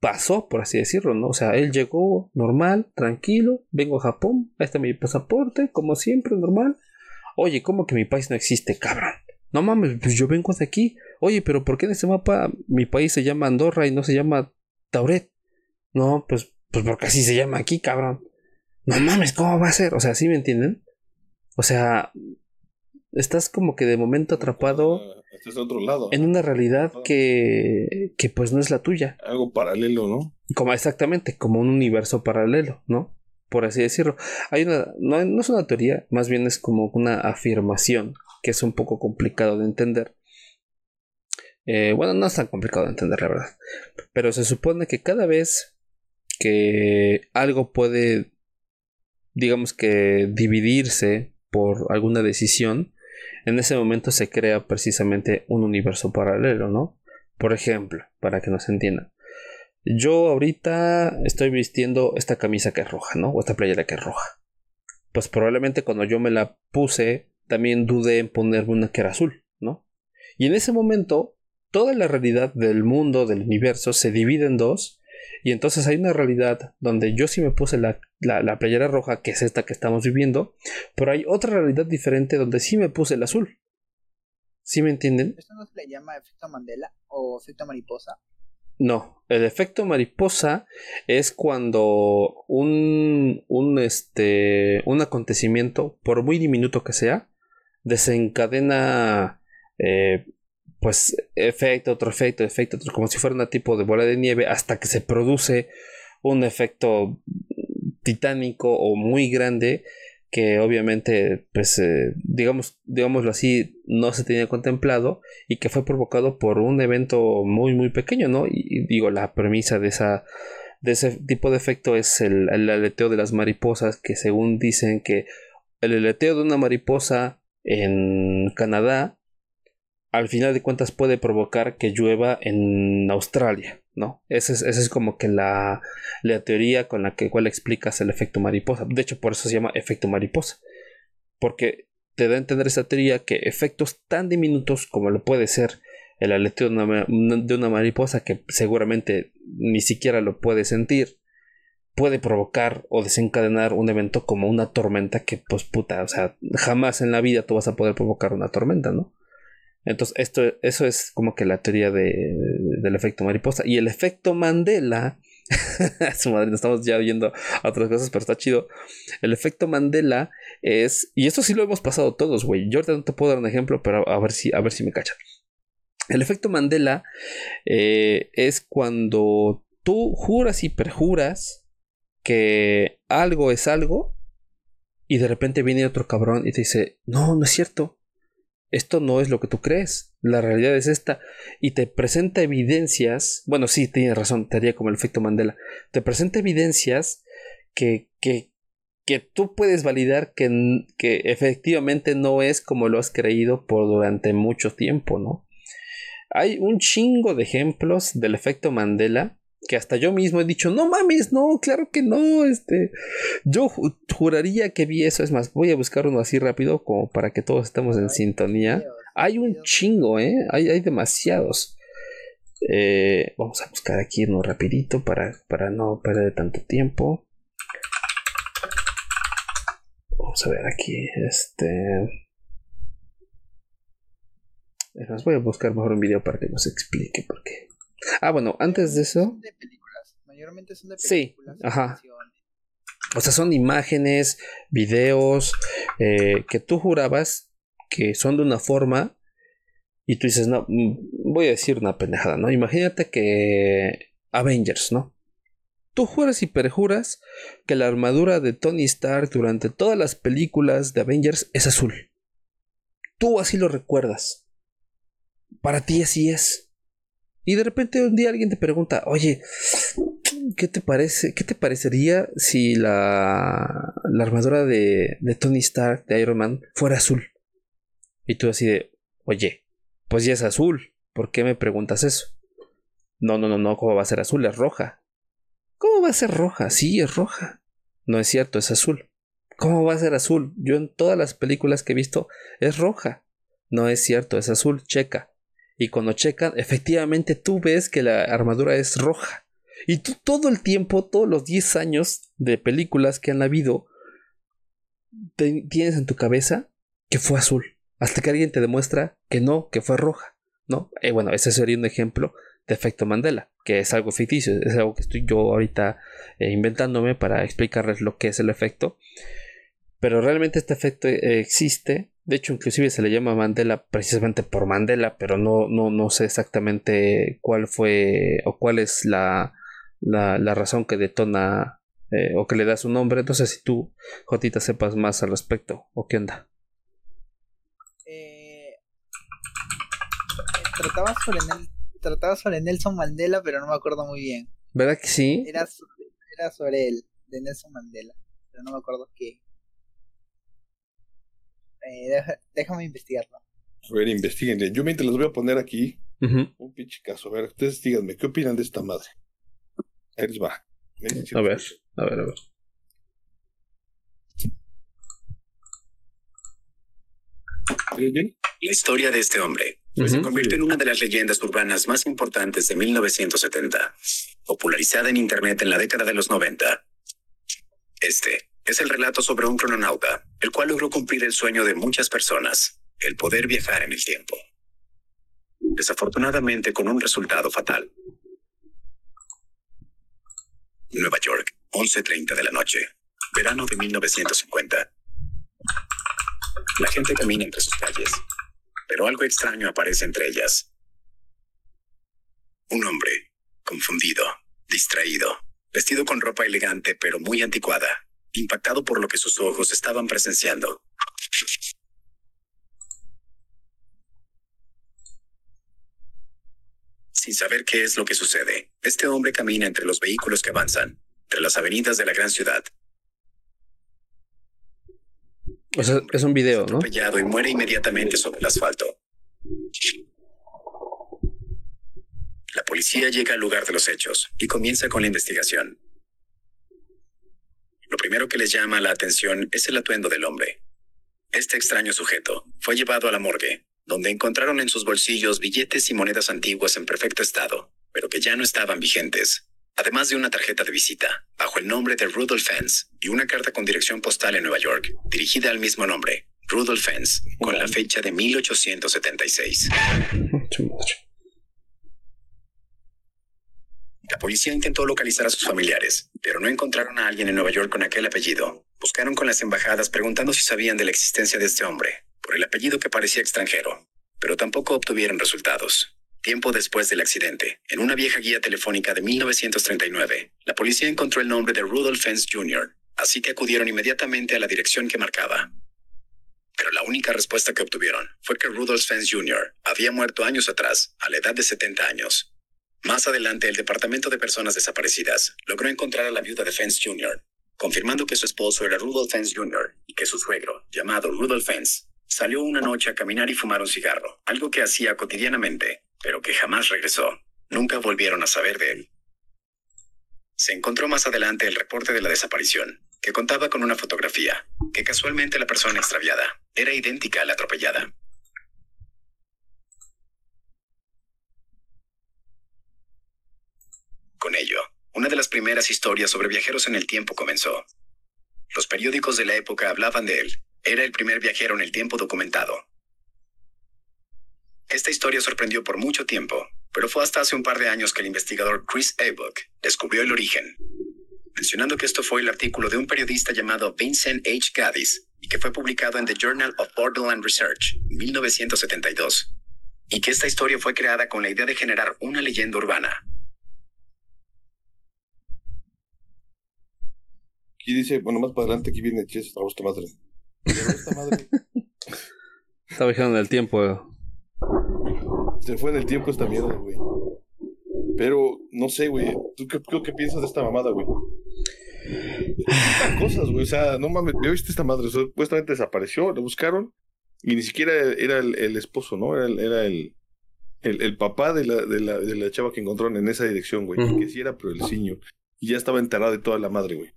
pasó, por así decirlo, ¿no? O sea, él llegó normal, tranquilo, vengo a Japón, ahí está mi pasaporte, como siempre, normal. Oye, ¿cómo que mi país no existe, cabrón? No mames, pues yo vengo de aquí. Oye, pero ¿por qué en ese mapa mi país se llama Andorra y no se llama Tauret? No, pues, pues porque así se llama aquí, cabrón. No mames, ¿cómo va a ser? O sea, ¿sí me entienden? O sea, estás como que de momento atrapado este otro lado. En una realidad que, que pues no es la tuya. Algo paralelo, ¿no? Como exactamente, como un universo paralelo, ¿no? Por así decirlo. Hay una, no, no es una teoría, más bien es como una afirmación que es un poco complicado de entender. Eh, bueno, no es tan complicado de entender, la verdad. Pero se supone que cada vez que algo puede, digamos que, dividirse por alguna decisión, en ese momento se crea precisamente un universo paralelo, ¿no? Por ejemplo, para que nos entiendan. Yo ahorita estoy vistiendo esta camisa que es roja, ¿no? O esta playera que es roja. Pues probablemente cuando yo me la puse, también dudé en ponerme una que era azul, ¿no? Y en ese momento, toda la realidad del mundo, del universo, se divide en dos. Y entonces hay una realidad donde yo sí me puse la, la, playera roja, que es esta que estamos viviendo, pero hay otra realidad diferente donde sí me puse el azul. ¿Sí me entienden? ¿Esto no se le llama efecto Mandela o efecto mariposa? No, el efecto mariposa es cuando un, un, este, un acontecimiento, por muy diminuto que sea, desencadena eh, pues efecto, otro efecto, efecto, otro, como si fuera un tipo de bola de nieve hasta que se produce un efecto titánico o muy grande que obviamente, pues, eh, digamos, digámoslo así, no se tenía contemplado y que fue provocado por un evento muy, muy pequeño, ¿no? Y, digo, la premisa de esa de ese tipo de efecto es el, el, aleteo de las mariposas, que según dicen que el aleteo de una mariposa en Canadá, al final de cuentas puede provocar que llueva en Australia. ¿no? Esa es, es como que la, la, teoría con la que cual explicas el efecto mariposa. De hecho, por eso se llama efecto mariposa. Porque te da a entender esa teoría que efectos tan diminutos como lo puede ser el aleteo de una, de una mariposa, que seguramente ni siquiera lo puede sentir, puede provocar o desencadenar un evento como una tormenta que, pues puta, o sea, jamás en la vida tú vas a poder provocar una tormenta, ¿no? Entonces, esto, eso es como que la teoría de, del efecto mariposa. Y el efecto Mandela, [laughs] su madre, estamos ya viendo otras cosas, pero está chido. El efecto Mandela es, y esto sí lo hemos pasado todos, güey. Yo ahorita no te puedo dar un ejemplo, pero a ver si, a ver si me cachan. El efecto Mandela eh, es cuando tú juras y perjuras que algo es algo y de repente viene otro cabrón y te dice, no, no es cierto esto no es lo que tú crees, la realidad es esta, y te presenta evidencias, bueno, sí, tienes razón, te haría como el efecto Mandela, te presenta evidencias que, que, que tú puedes validar que, que efectivamente no es como lo has creído por durante mucho tiempo, ¿no? Hay un chingo de ejemplos del efecto Mandela que hasta yo mismo he dicho, no mames, no, claro que no, este, yo juraría que vi eso, es más, voy a buscar uno así rápido como para que todos estemos en sintonía. Hay un chingo, ¿eh? Hay, hay demasiados. Eh, vamos a buscar aquí uno rapidito para, para no perder tanto tiempo. Vamos a ver aquí, este... Es voy a buscar mejor un video para que nos explique por qué. Ah, bueno, antes de eso. De películas. Mayormente son de películas. Sí, ajá. O sea, son imágenes, videos eh, que tú jurabas que son de una forma y tú dices, no, mm, voy a decir una pendejada, ¿no? Imagínate que Avengers, ¿no? Tú juras y perjuras que la armadura de Tony Stark durante todas las películas de Avengers es azul. Tú así lo recuerdas. Para ti así es. Y de repente un día alguien te pregunta, oye, ¿qué te parece? ¿Qué te parecería si la, la armadura de, de Tony Stark, de Iron Man, fuera azul? Y tú así de, oye, pues ya es azul. ¿Por qué me preguntas eso? No, no, no, no, ¿cómo va a ser azul? Es roja. ¿Cómo va a ser roja? Sí, es roja. No es cierto, es azul. ¿Cómo va a ser azul? Yo en todas las películas que he visto es roja. No es cierto, es azul, checa. Y cuando checan, efectivamente tú ves que la armadura es roja. Y tú todo el tiempo, todos los 10 años de películas que han habido, tienes en tu cabeza que fue azul. Hasta que alguien te demuestra que no, que fue roja. ¿No? Eh, bueno, ese sería un ejemplo de efecto Mandela, que es algo ficticio, es algo que estoy yo ahorita eh, inventándome para explicarles lo que es el efecto. Pero realmente este efecto eh, existe de hecho, inclusive se le llama Mandela precisamente por Mandela, pero no, no, no sé exactamente cuál fue o cuál es la, la, razón que detona eh, o que le da su nombre. Entonces, si tú, Jotita, sepas más al respecto, ¿o qué onda? Eh, trataba sobre, trataba sobre Nelson Mandela, pero no me acuerdo muy bien. ¿Verdad que sí? Era sobre, era sobre él, de Nelson Mandela, pero no me acuerdo qué. Eh, déjame investigarlo. A ver, investiguen. Yo mientras les voy a poner aquí un pinche caso. A ver, ustedes díganme, ¿qué opinan de esta madre? Ahí les va. A ver, a ver, a ver. La historia de este hombre se convirtió en una de las leyendas urbanas más importantes de 1970, popularizada en Internet en la década de los 90. Este es el relato sobre un crononauta, el cual logró cumplir el sueño de muchas personas, el poder viajar en el tiempo. Desafortunadamente con un resultado fatal. Nueva York, 11.30 de la noche, verano de 1950. La gente camina entre sus calles, pero algo extraño aparece entre ellas. Un hombre, confundido, distraído, vestido con ropa elegante pero muy anticuada, impactado por lo que sus ojos estaban presenciando. Sin saber qué es lo que sucede, este hombre camina entre los vehículos que avanzan, entre las avenidas de la gran ciudad, o sea, es un video, ¿no? Atropellado y muere inmediatamente sobre el asfalto. La policía llega al lugar de los hechos y comienza con la investigación. Lo primero que les llama la atención es el atuendo del hombre. Este extraño sujeto fue llevado a la morgue, donde encontraron en sus bolsillos billetes y monedas antiguas en perfecto estado, pero que ya no estaban vigentes además de una tarjeta de visita, bajo el nombre de Rudolph Fence, y una carta con dirección postal en Nueva York, dirigida al mismo nombre, Rudolph Fence, con la fecha de 1876. La policía intentó localizar a sus familiares, pero no encontraron a alguien en Nueva York con aquel apellido. Buscaron con las embajadas preguntando si sabían de la existencia de este hombre, por el apellido que parecía extranjero, pero tampoco obtuvieron resultados. Tiempo después del accidente, en una vieja guía telefónica de 1939, la policía encontró el nombre de Rudolph Fence Jr., así que acudieron inmediatamente a la dirección que marcaba. Pero la única respuesta que obtuvieron fue que Rudolph Fence Jr. había muerto años atrás, a la edad de 70 años. Más adelante, el Departamento de Personas Desaparecidas logró encontrar a la viuda de Fence Jr., confirmando que su esposo era Rudolph Fence Jr. y que su suegro, llamado Rudolph Fence, salió una noche a caminar y fumar un cigarro, algo que hacía cotidianamente, pero que jamás regresó. Nunca volvieron a saber de él. Se encontró más adelante el reporte de la desaparición, que contaba con una fotografía, que casualmente la persona extraviada era idéntica a la atropellada. Con ello, una de las primeras historias sobre viajeros en el tiempo comenzó. Los periódicos de la época hablaban de él. Era el primer viajero en el tiempo documentado, esta historia sorprendió por mucho tiempo, pero fue hasta hace un par de años que el investigador Chris Aybuck descubrió el origen, mencionando que esto fue el artículo de un periodista llamado Vincent H. Gaddis y que fue publicado en The Journal of Borderland Research en 1972, y que esta historia fue creada con la idea de generar una leyenda urbana. Aquí dice, bueno, más para adelante aquí viene Chess, esta madre. Esta madre. Está viajando en el tiempo. Se fue en el tiempo esta mierda, güey. Pero, no sé, güey. ¿Tú qué, qué, piensas de esta mamada, güey? [sighs] cosas, güey. O sea, no mames, ¿ya viste esta madre? supuestamente desapareció, la buscaron y ni siquiera era el, esposo, ¿no? Era el, era el, el, papá de la, de, la, de la chava que encontraron en esa dirección, güey. Que sí era, pero el ciño. Y ya estaba enterrado de toda la madre, güey.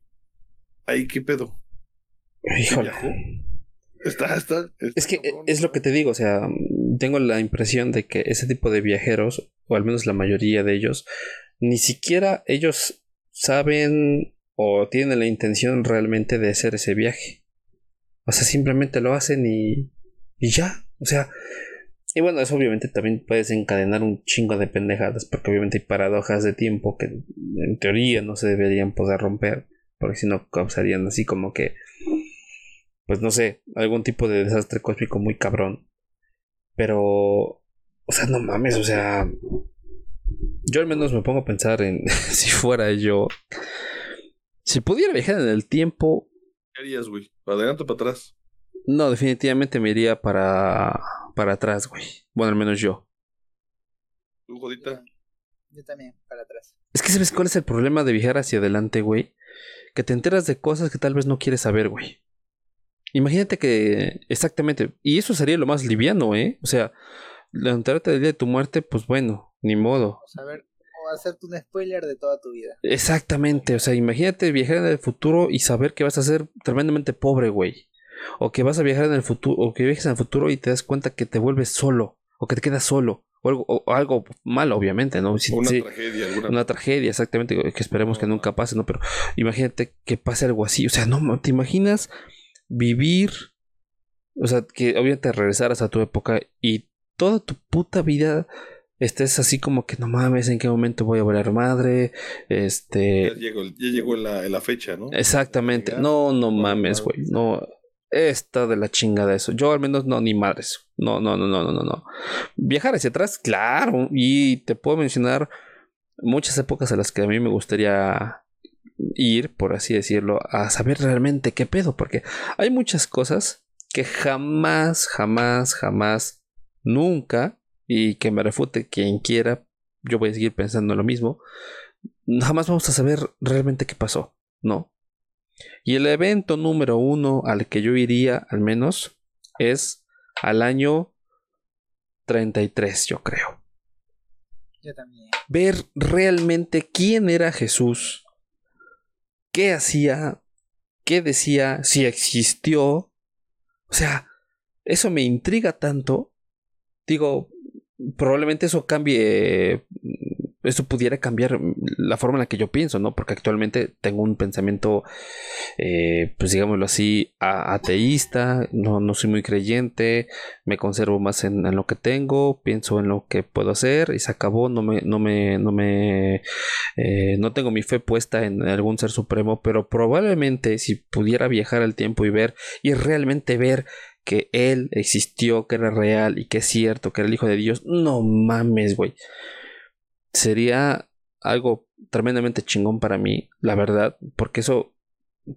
Ahí, ¿qué pedo? Híjole. Está, está, es que es lo que te digo, o sea, tengo la impresión de que ese tipo de viajeros, o al menos la mayoría de ellos, ni siquiera ellos saben o tienen la intención realmente de hacer ese viaje. O sea, simplemente lo hacen y, y ya. O sea, y bueno, eso obviamente también puede desencadenar un chingo de pendejadas, porque obviamente hay paradojas de tiempo que en teoría no se deberían poder romper, porque si no causarían así como que pues no sé, algún tipo de desastre cósmico muy cabrón. Pero, o sea, no mames, o sea, yo al menos me pongo a pensar en [laughs] si fuera yo, si pudiera viajar en el tiempo. ¿Qué harías, güey? ¿Para adelante o para atrás? No, definitivamente me iría para, para atrás, güey. Bueno, al menos yo. ¿Tú, Jodita? Yo también, para atrás. Es que sabes cuál es el problema de viajar hacia adelante, güey. Que te enteras de cosas que tal vez no quieres saber, güey. Imagínate que. Exactamente. Y eso sería lo más liviano, ¿eh? O sea, enterarte del día de tu muerte, pues bueno, ni modo. O saber, o hacerte un spoiler de toda tu vida. Exactamente. O sea, imagínate viajar en el futuro y saber que vas a ser tremendamente pobre, güey. O que vas a viajar en el futuro, o que viajes en el futuro y te das cuenta que te vuelves solo, o que te quedas solo, o algo, o algo malo, obviamente, ¿no? una tragedia, alguna. Una tragedia, exactamente, que esperemos que nunca pase, ¿no? Pero imagínate que pase algo así, o sea, no, ¿te imaginas vivir? O sea, que obviamente regresaras a tu época y toda tu puta vida estés así como que no mames, en qué momento voy a volar madre, este... Ya llegó, ya llegó la, la, fecha, ¿no? Exactamente, no, no mames, güey, no, Está de la chingada eso. Yo al menos no, ni madres. No, no, no, no, no, no. Viajar hacia atrás, claro. Y te puedo mencionar muchas épocas a las que a mí me gustaría ir, por así decirlo, a saber realmente qué pedo. Porque hay muchas cosas que jamás, jamás, jamás, nunca, y que me refute quien quiera, yo voy a seguir pensando lo mismo, jamás vamos a saber realmente qué pasó, ¿no? Y el evento número uno al que yo iría, al menos, es al año 33, yo creo. Yo también. Ver realmente quién era Jesús, qué hacía, qué decía, si existió. O sea, eso me intriga tanto. Digo, probablemente eso cambie eso pudiera cambiar la forma en la que yo pienso, ¿no? Porque actualmente tengo un pensamiento, eh, pues digámoslo así, ateísta, no, no soy muy creyente, me conservo más en, lo que tengo, pienso en lo que puedo hacer y se acabó, no me, no me, no me, eh, no tengo mi fe puesta en algún ser supremo, pero probablemente si pudiera viajar al tiempo y ver, y realmente ver que él existió, que era real y que es cierto, que era el Hijo de Dios, no mames, güey sería algo tremendamente chingón para mí, la verdad, porque eso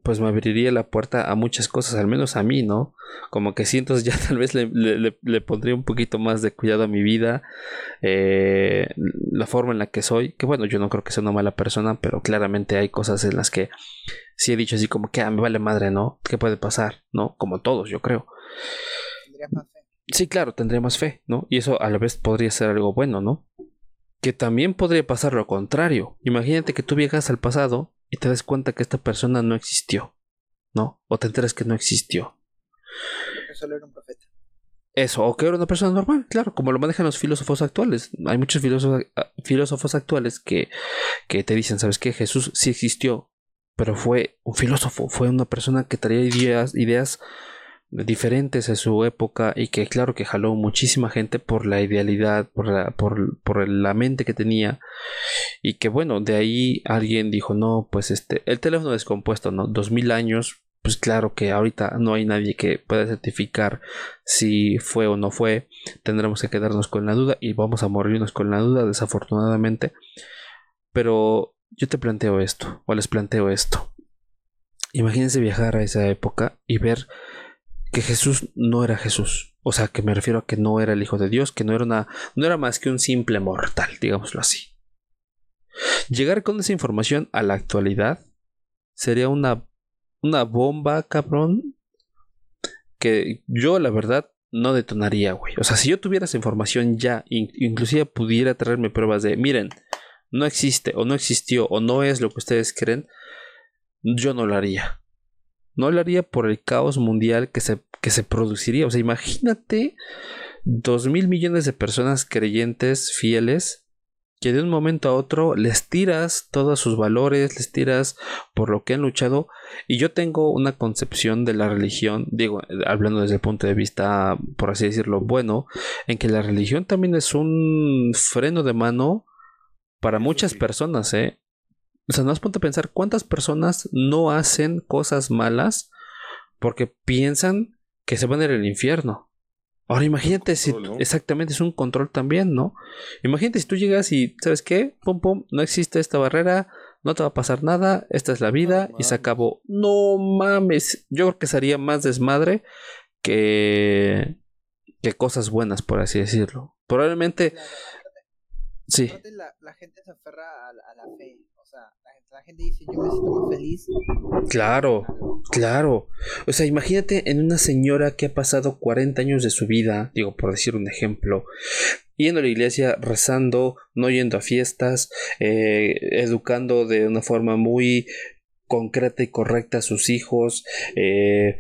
pues me abriría la puerta a muchas cosas, al menos a mí, ¿no? Como que siento ya [laughs] tal vez le, pondría un poquito más de cuidado a mi vida, eh, la forma en la que soy, que bueno, yo no creo que sea una mala persona, pero claramente hay cosas en las que sí he dicho así como que ah, me vale madre, ¿no? ¿Qué puede pasar? ¿No? Como todos, yo creo. más fe? Sí, claro, tendría más fe, ¿no? Y eso a la vez podría ser algo bueno, ¿no? Que también podría pasar lo contrario. Imagínate que tú viajas al pasado y te das cuenta que esta persona no existió, ¿no? O te enteras que no existió. Que solo era un profeta. Eso, o que era una persona normal, claro, como lo manejan los filósofos actuales. Hay muchos filósofos, ah, filósofos actuales que, que te dicen, ¿sabes qué? Jesús sí existió, pero fue un filósofo, fue una persona que traía ideas, ideas diferentes en su época y que claro que jaló muchísima gente por la idealidad, por la, por, por la mente que tenía y que bueno, de ahí alguien dijo, no, pues este, el teléfono descompuesto, ¿no? Dos mil años, pues claro que ahorita no hay nadie que pueda certificar si fue o no fue, tendremos que quedarnos con la duda y vamos a morirnos con la duda, desafortunadamente, pero yo te planteo esto, o les planteo esto. Imagínense viajar a esa época y ver que Jesús no era Jesús. O sea, que me refiero a que no era el Hijo de Dios, que no era no era más que un simple mortal, digámoslo así. Llegar con esa información a la actualidad sería una, una bomba, cabrón, que yo la verdad no detonaría, güey. O sea, si yo tuviera esa información ya, inclusive pudiera traerme pruebas de, miren, no existe o no existió o no es lo que ustedes creen, yo no lo haría no lo haría por el caos mundial que se, que se produciría. O sea, imagínate dos mil millones de personas creyentes, fieles, que de un momento a otro les tiras todos sus valores, les tiras por lo que han luchado. Y yo tengo una concepción de la religión, digo, hablando desde el punto de vista, por así decirlo, bueno, en que la religión también es un freno de mano para muchas personas, ¿eh? O sea, no has punto a pensar cuántas personas no hacen cosas malas porque piensan que se van a ir al infierno. Ahora imagínate si exactamente es un control también, ¿no? Imagínate si tú llegas y, ¿sabes qué? Pum, pum, no existe esta barrera, no te va a pasar nada, esta es la vida y se acabó. No mames, yo creo que sería más desmadre que, que cosas buenas, por así decirlo. Probablemente Sí. la, la, gente se aferra a, la fe. La gente, dice, yo me siento más feliz. Claro, claro. O sea, imagínate en una señora que ha pasado 40 años de su vida, digo, por decir un ejemplo, yendo a la iglesia, rezando, no yendo a fiestas, eh, educando de una forma muy concreta y correcta a sus hijos, eh,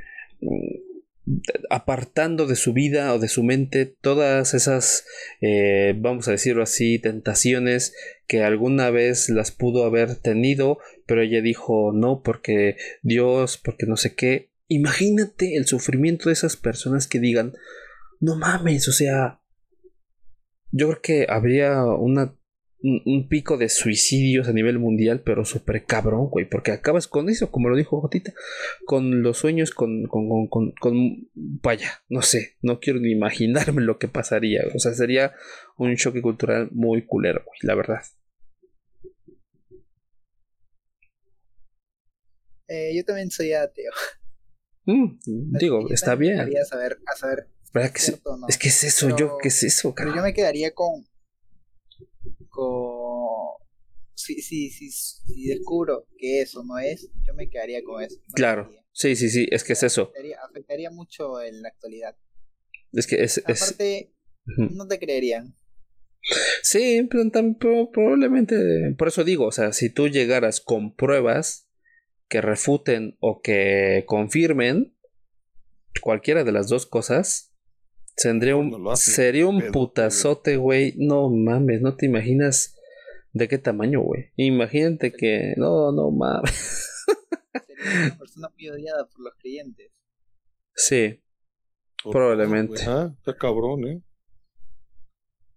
apartando de su vida o de su mente todas esas, eh, vamos a decirlo así, tentaciones que alguna vez las pudo haber tenido, pero ella dijo no porque Dios, porque no sé qué. Imagínate el sufrimiento de esas personas que digan, no mames, o sea, yo creo que habría una un, pico de suicidios a nivel mundial, pero súper cabrón, güey, porque acabas con eso, como lo dijo Jotita, con los sueños, con, con, con, con, vaya, no sé, no quiero ni imaginarme lo que pasaría, o sea, sería un choque cultural muy culero, güey, la verdad. Eh, yo también soy ateo. Mm, digo, está bien. Saber, a saber es que es eso, yo, ¿qué es eso, Pero yo me quedaría con, si, si, si, si, descubro que eso no es, yo me quedaría con eso. claro, sí, sí, sí, es que es eso. Afectaría, mucho en la actualidad. Es que es... Aparte, no te creerían. Sí, pero, probablemente, por eso digo, o sea, si tú llegaras con pruebas que refuten o que confirmen cualquiera de las dos cosas, Tendría un, sería un putazote, güey. No mames, no te imaginas de qué tamaño, güey. Imagínate que. No, no mames. Sería una persona muy odiada por los clientes. Sí. probablemente. Ah, está cabrón, ¿eh?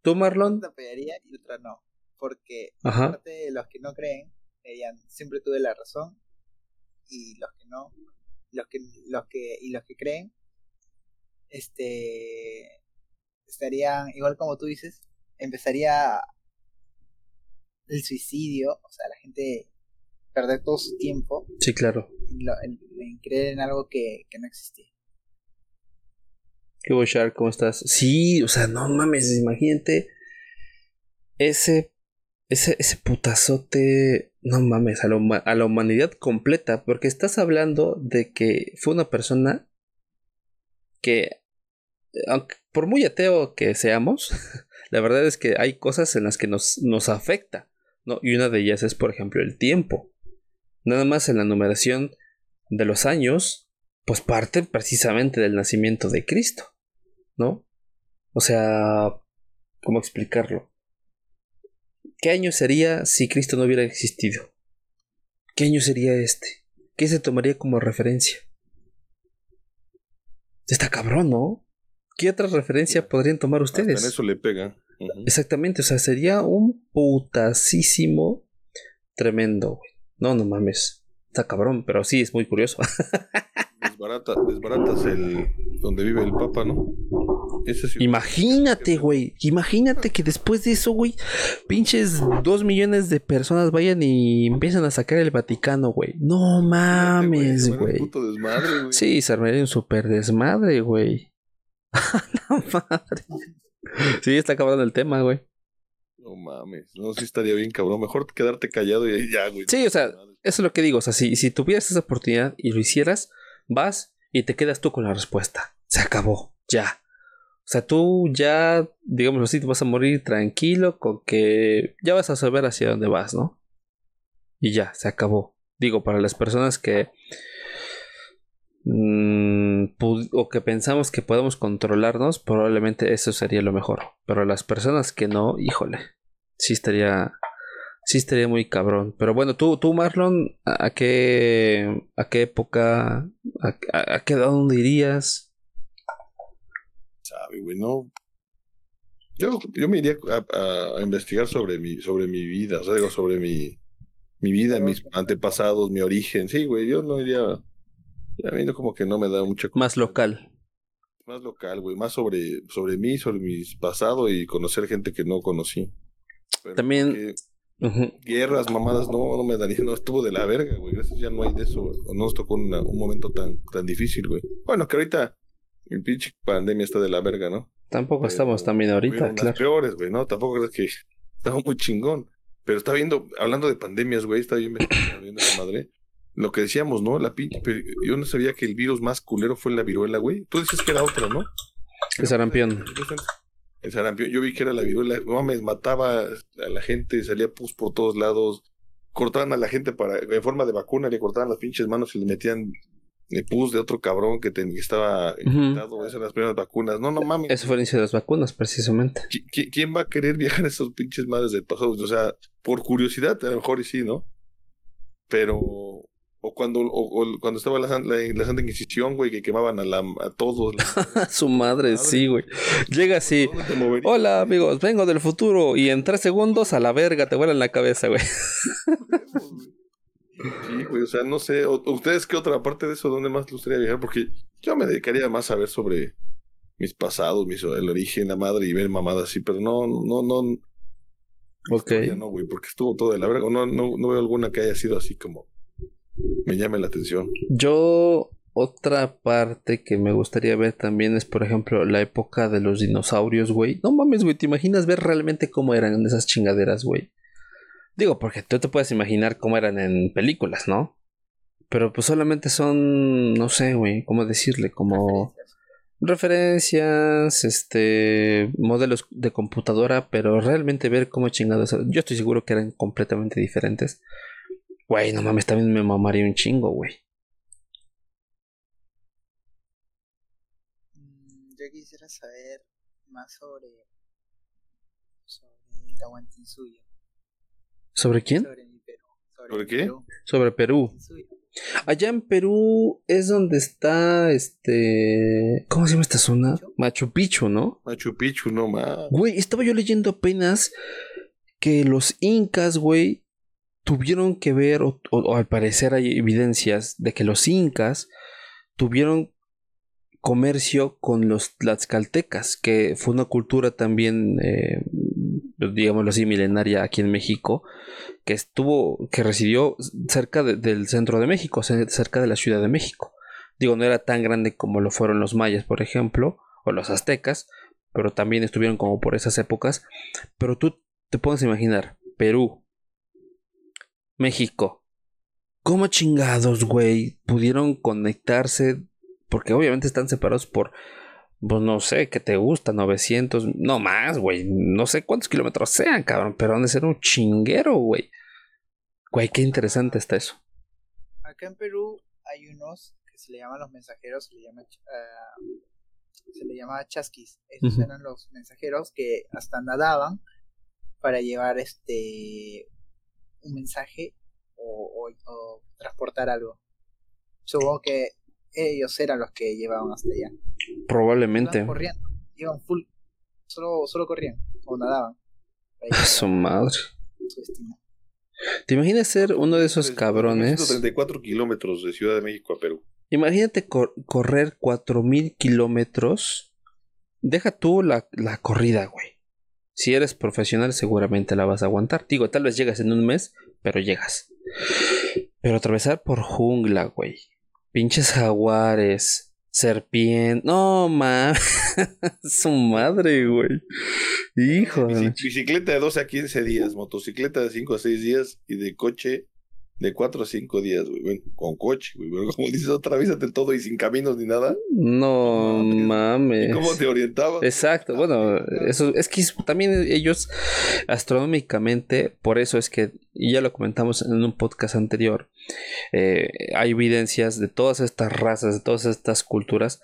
¿Tú, Marlon? Una apoyaría y otra no. Porque, aparte de los que no creen, dirían, siempre tuve la razón. Y los que no, los que, los que, y los que creen, este estarían, igual como tú dices, empezaría el suicidio, o sea, la gente perder todo su tiempo. Sí, claro. En, creer en algo que, no existía. ¿Qué voy, Shark? ¿Cómo estás? Sí, o sea, no mames, imagínate ese, ese, ese putazote, no mames, a a la humanidad completa, porque estás hablando de que fue una persona que, aunque, por muy ateo que seamos, [laughs] la verdad es que hay cosas en las que nos, nos afecta, ¿no? Y una de ellas es, por ejemplo, el tiempo. Nada más en la numeración de los años, pues parte precisamente del nacimiento de Cristo, ¿no? O sea, ¿cómo explicarlo? ¿Qué año sería si Cristo no hubiera existido? ¿Qué año sería este? ¿Qué se tomaría como referencia? Está cabrón, ¿no? ¿Qué otra referencia podrían tomar ustedes? En eso le pega. Exactamente, o sea, sería un putasísimo tremendo, güey. No, no mames. Está cabrón, pero sí es muy curioso. [laughs] desbaratas el donde vive el Papa, ¿no? Imagínate, güey. Imagínate que después de eso, güey, pinches dos millones de personas vayan y empiezan a sacar el Vaticano, güey. No mames, güey. Sí, se armaría un super desmadre, güey. [laughs] La madre. Sí, está acabando el tema, güey. No mames. No, sí estaría bien, cabrón. Mejor quedarte callado y ya, güey. Sí, o sea, eso es lo que digo. O sea, si, si tuvieras esa oportunidad y lo hicieras, vas y te quedas tú con la respuesta. Se acabó. Ya. O sea, tú ya, digamos así, te vas a morir tranquilo con que ya vas a saber hacia dónde vas, ¿no? Y ya, se acabó. Digo, para las personas que... Mm, o que pensamos que podemos controlarnos, probablemente eso sería lo mejor. Pero las personas que no, híjole, sí estaría, sí estaría muy cabrón. Pero bueno, tú, tú Marlon, ¿a qué, a qué época, a, a qué edad dónde irías? Yo, yo me iría a, investigar sobre mi, sobre mi vida, o sea, digo, sobre mi, mi vida, mis antepasados, mi origen. Sí, güey, yo no iría. Ya viendo como que no me da mucha. Más local. Más local, güey. Más sobre, sobre mí, sobre mi pasado y conocer gente que no conocí. También. Guerras, mamadas, no, no me daría, no estuvo de la verga, güey. Gracias, ya no hay de eso, No nos tocó un momento tan, tan difícil, güey. Bueno, que ahorita el pinche pandemia está de la verga, ¿no? Tampoco estamos también ahorita, claro. peores, güey, ¿no? Tampoco es que [laughs] estaba muy chingón. Pero está viendo, hablando de pandemias, güey, está viendo esa madre. Lo que decíamos, ¿no? La pinche, yo no sabía que el virus más culero fue la viruela, güey. Tú dices que era otra, ¿no? El sarampión. El sarampión, yo vi que era la viruela, mames, mataba a la gente, salía pus por todos lados, cortaban a la gente para, en forma de vacuna, le cortaban las pinches manos y le metían el pus de otro cabrón que, estaba infectado, esas eran las primeras vacunas. No, no mames. Eso fue el inicio de las vacunas, precisamente. ¿Quién va a querer viajar a esos pinches madres del pasado? O sea, por curiosidad, a lo mejor y sí, ¿no? Pero o cuando, o, cuando estaba la, la, Santa Inquisición, güey, que quemaban a, la, a todos. [laughs] Su madre, sí, güey. Llega así. Hola, amigos, vengo del futuro. Y en tres segundos a la verga te vuelan la cabeza, güey. Sí, güey, o sea, no sé. ¿Ustedes qué otra parte de eso? ¿Dónde más les gustaría viajar? Porque yo me dedicaría más a ver sobre mis pasados, mis, el origen, la madre y ver mamadas así, pero no, no, no. Ok. No, güey, porque estuvo todo de la verga. No, no, no veo alguna que haya sido así como me llame la atención. Yo, otra parte que me gustaría ver también es, por ejemplo, la época de los dinosaurios, güey. No mames, güey, ¿te imaginas ver realmente cómo eran esas chingaderas, güey? Digo, porque tú te puedes imaginar cómo eran en películas, ¿no? Pero pues solamente son, no sé, güey, ¿cómo decirle? Como referencias, este, modelos de computadora, pero realmente ver cómo chingados. Yo estoy seguro que eran completamente diferentes. Güey, no mames, también me mamaría un chingo, güey. Mm, yo quisiera saber más sobre. sobre el Tahuantinsuyo. ¿Sobre quién? Sobre mi Perú. ¿Sobre, qué? Sobre Perú. Allá en Perú es donde está este. ¿Cómo se llama esta zona? Machu Picchu, ¿no? Machu Picchu, no más. Güey, estaba yo leyendo apenas que los incas, güey, tuvieron que ver, o, al parecer hay evidencias de que los incas tuvieron comercio con los tlaxcaltecas, que fue una cultura también, eh, digámoslo así, milenaria aquí en México, que estuvo, que residió cerca del centro de México, cerca de la Ciudad de México. Digo, no era tan grande como lo fueron los mayas, por ejemplo, o los aztecas, pero también estuvieron como por esas épocas. Pero tú te puedes imaginar, Perú, México. ¿Cómo chingados, güey? Pudieron conectarse. Porque obviamente están separados por. Pues no sé, ¿qué te gusta? 900. No más, güey. No sé cuántos kilómetros sean, cabrón. Pero han de ser un chinguero, güey. Güey, qué interesante está eso. Acá en Perú hay unos que se le llaman los mensajeros. Se le llama. Uh, se le llama chasquis. Esos eran los mensajeros que hasta nadaban para llevar este un mensaje o, transportar algo. Supongo que ellos eran los que llevaban hasta allá. Probablemente. Iban corriendo, iban full, solo, solo corrían o nadaban. A su madre. ¿Te imaginas ser uno de esos cabrones? 134 kilómetros de Ciudad de México a Perú. Imagínate correr 4000 kilómetros. Deja tú la, la corrida, güey. Si eres profesional, seguramente la vas a aguantar. Digo, tal vez llegas en un mes, pero llegas. Pero atravesar por jungla, güey. Pinches jaguares. Serpiente. No, ma. [laughs] Su madre, güey. Hijo. Bicicleta de 12 a 15 días. Motocicleta de 5 a 6 días. Y de coche de cuatro a cinco días, güey. Bueno, con coche, güey. [laughs] como dices, otra vez todo y sin caminos ni nada. No, mames. ¿Cómo te orientabas? Exacto. Ah, bueno, eso es que también ellos astronómicamente, por eso es que, y ya lo comentamos en un podcast anterior, eh, hay evidencias de todas estas razas, de todas estas culturas.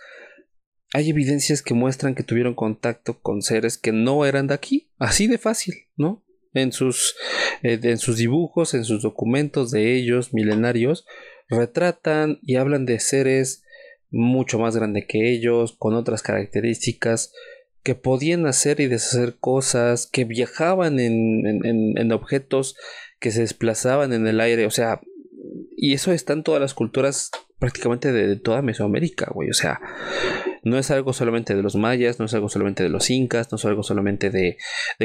Hay evidencias que muestran que tuvieron contacto con seres que no eran de aquí, así de fácil, ¿no? En sus, eh, en sus dibujos, en sus documentos de ellos milenarios, retratan y hablan de seres mucho más grandes que ellos, con otras características, que podían hacer y deshacer cosas, que viajaban en, en, en objetos que se desplazaban en el aire, o sea, y eso está en todas las culturas prácticamente de, de toda Mesoamérica, güey, o sea, no es algo solamente de los mayas, no es algo solamente de los incas, no es algo solamente de,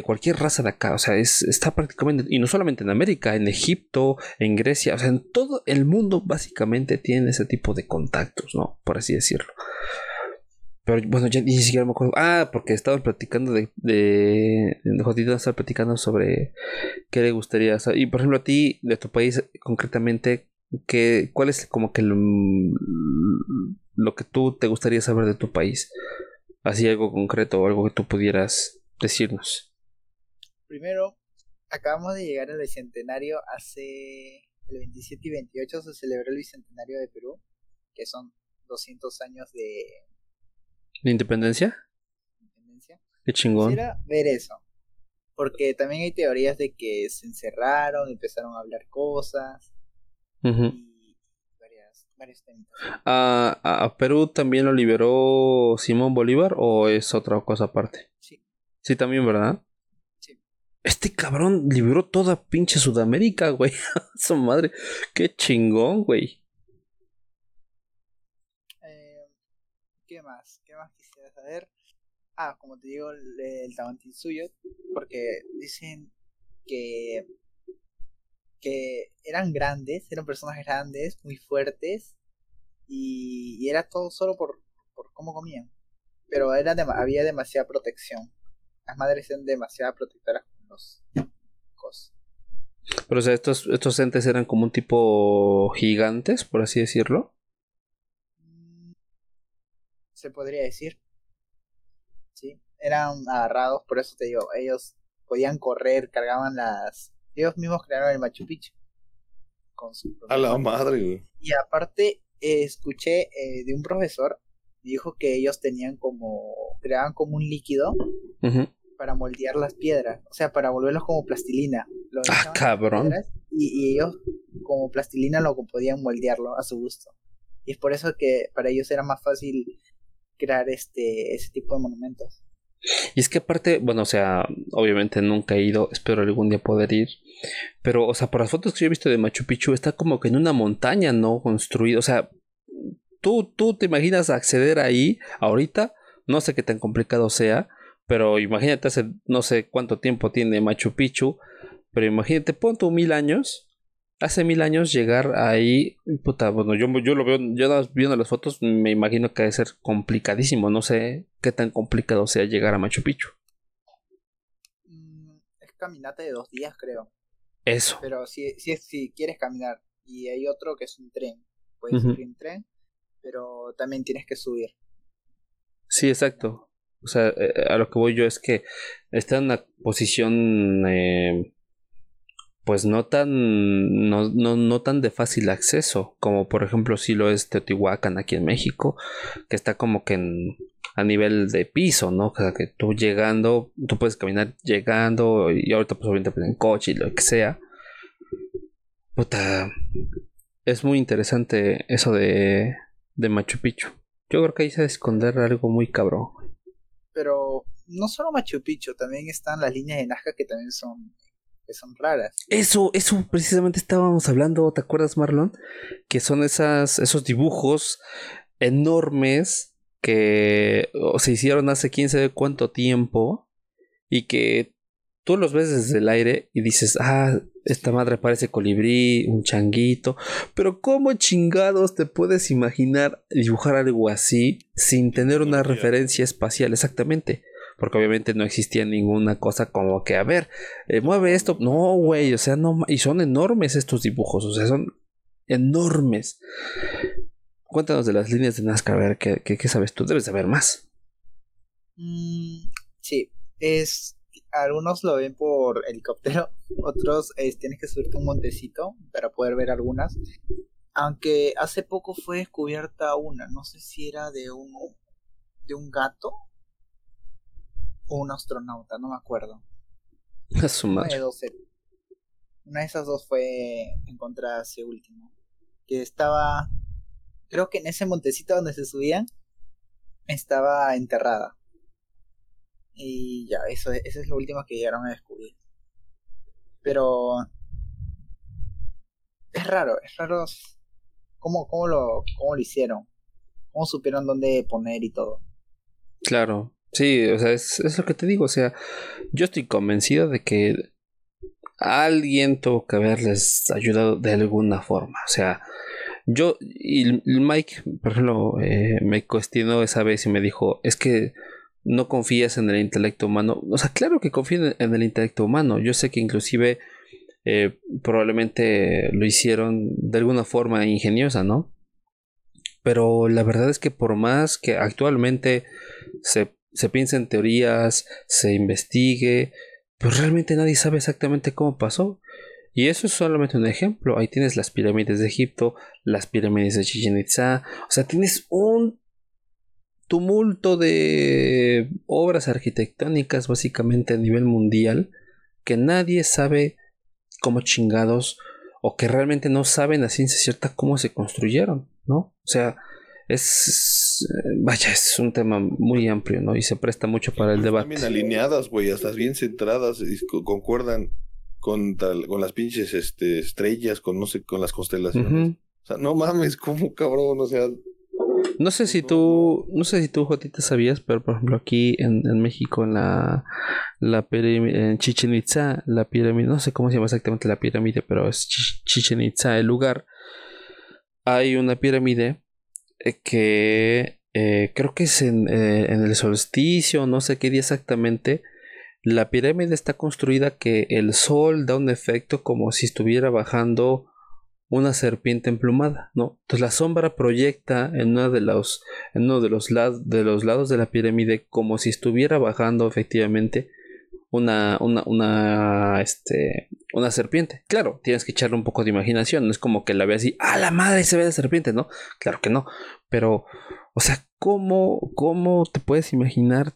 cualquier raza de acá, o sea, es, está prácticamente, y no solamente en América, en Egipto, en Grecia, o sea, en todo el mundo básicamente tiene ese tipo de contactos, ¿no? Por así decirlo. Pero bueno, ya ni siquiera me acuerdo. Ah, porque estaba platicando de. de Jodito estaba platicando sobre qué le gustaría. y por ejemplo, a ti, de tu país, concretamente, ¿qué, ¿cuál es como que lo, lo que tú te gustaría saber de tu país? Así algo concreto o algo que tú pudieras decirnos. Primero, acabamos de llegar al bicentenario hace el 27 y 28 se celebró el bicentenario de Perú, que son 200 años de ¿De independencia? Independencia. Qué chingón. Quisiera ver eso. Porque también hay teorías de que se encerraron, empezaron a hablar cosas. Y varios. ¿A, ¿A, Perú también lo liberó Simón Bolívar o es otra cosa aparte? Sí. Sí, también, ¿verdad? Sí. Este cabrón liberó toda pinche Sudamérica, güey. [laughs] Su madre. Qué chingón, güey. ¿Qué más? ¿Qué más quisiera saber? Ah, como te digo, el, el suyo porque dicen que eran grandes, eran personas grandes, muy fuertes, y, era todo solo por, por cómo comían. Pero era había demasiada protección. Las madres eran demasiado protectoras con los hijos. Pero o sea, estos, estos entes eran como un tipo gigantes, por así decirlo se podría decir. Sí, eran agarrados, por eso te digo, ellos podían correr, cargaban las... Ellos mismos crearon el Machu Picchu. Con su A la madre, güey. Y aparte, escuché eh, de un profesor, dijo que ellos tenían como... creaban como un líquido para moldear las piedras, o sea, para volverlos como plastilina. ah, cabrón. Y, y ellos como plastilina lo podían moldearlo a su gusto. Y es por eso que para ellos era más fácil crear este ese tipo de monumentos. Y es que aparte, bueno, o sea, obviamente nunca he ido, espero algún día poder ir. Pero, o sea, por las fotos que yo he visto de Machu Picchu, está como que en una montaña, ¿no? Construido. O sea, tú, tú te imaginas acceder ahí ahorita, no sé qué tan complicado sea, pero imagínate hace no sé cuánto tiempo tiene Machu Picchu, pero imagínate, pon tú mil años hace mil años llegar ahí, puta, bueno, yo, yo lo veo, yo viendo las fotos, me imagino que debe ser complicadísimo, no sé qué tan complicado sea llegar a Machu Picchu. Mm, es caminata de dos días, creo. Eso. Pero si, si, si quieres caminar, y hay otro que es un tren, puedes ir en tren, pero también tienes que subir. Sí, exacto. O sea, eh, a lo que voy yo es que está en una posición eh, pues no tan, no, no, no, tan de fácil acceso, como por ejemplo si lo es Teotihuacán aquí en México, que está como que en, a nivel de piso, ¿no? O sea, que tú llegando, tú puedes caminar llegando, y ahorita pues obviamente pues, en coche y lo que sea. Puta, es muy interesante eso de, de Machu Picchu. Yo creo que ahí se esconder algo muy cabrón. Pero no solo Machu Picchu, también están las líneas de Nazca que también son que son raras. Eso, eso precisamente estábamos hablando, ¿te acuerdas, Marlon? Que son esas, esos dibujos enormes que se hicieron hace quién sabe cuánto tiempo y que tú los ves desde el aire y dices, ah, esta madre parece colibrí, un changuito, pero ¿cómo chingados te puedes imaginar dibujar algo así sin tener una referencia espacial? Exactamente porque obviamente no existía ninguna cosa como que, a ver, eh, mueve esto. No, güey, o sea, no, y son enormes estos dibujos, o sea, son enormes. Cuéntanos de las líneas de Nazca, a ver, ¿qué, qué, sabes tú? Debes saber más. Mm, sí, es. Algunos lo ven por helicóptero, [laughs] otros tienes que subirte un montecito para poder ver algunas. Aunque hace poco fue descubierta una, no sé si era de un, de un gato o un astronauta, no me acuerdo. [laughs] A su madre. Una de, esas dos fue encontrada hace último. Que estaba, creo que en ese montecito donde se subían, estaba enterrada. Y ya, eso, eso es lo último que llegaron a descubrir. Pero es raro, es raro cómo, cómo, lo, cómo lo hicieron, cómo supieron dónde poner y todo. Claro, Sí, o sea, es, es, lo que te digo. O sea, yo estoy convencido de que alguien tuvo que haberles ayudado de alguna forma. O sea, Yo, y Mike, por ejemplo, eh, me cuestionó esa vez y me dijo, es que no confías en el intelecto humano. O sea, claro que confío en el intelecto humano. Yo sé que inclusive eh, probablemente lo hicieron de alguna forma ingeniosa, ¿no? Pero la verdad es que por más que actualmente se, se piense en teorías, se investigue, pues realmente nadie sabe exactamente cómo pasó. Y eso es solamente un ejemplo. Ahí tienes las pirámides de Egipto, las pirámides de Chichen Itza. O sea, tienes un tumulto de obras arquitectónicas básicamente a nivel mundial que nadie sabe cómo chingados o que realmente no saben a ciencia cierta cómo se construyeron, ¿no? O sea, es vaya, es un tema muy amplio, ¿no? Y se presta mucho para el debate. Están bien alineadas, güey, hasta bien centradas y concuerdan con tal, con las pinches este, estrellas, con no sé, con las constelaciones. O sea, no mames, cómo cabrón, o sea, no sé si tú, no sé si tú, Jotita, sabías, pero por ejemplo aquí en, México, en la, la en Chichen Itza, la pirámide, no sé cómo se llama exactamente la pirámide, pero es Chichen Itza el lugar. Hay una pirámide que eh, creo que es en, eh, en el solsticio, no sé qué día exactamente. La pirámide está construida que el sol da un efecto como si estuviera bajando una serpiente emplumada, ¿no? Entonces la sombra proyecta en, uno de los, en uno de los, de los lados de la pirámide como si estuviera bajando efectivamente una, una, una, este, una serpiente. Claro, tienes que echarle un poco de imaginación, no es como que la veas así, ¡ah, la madre se ve la serpiente! ¿no? Claro que no, pero, o sea, ¿cómo, cómo te puedes imaginar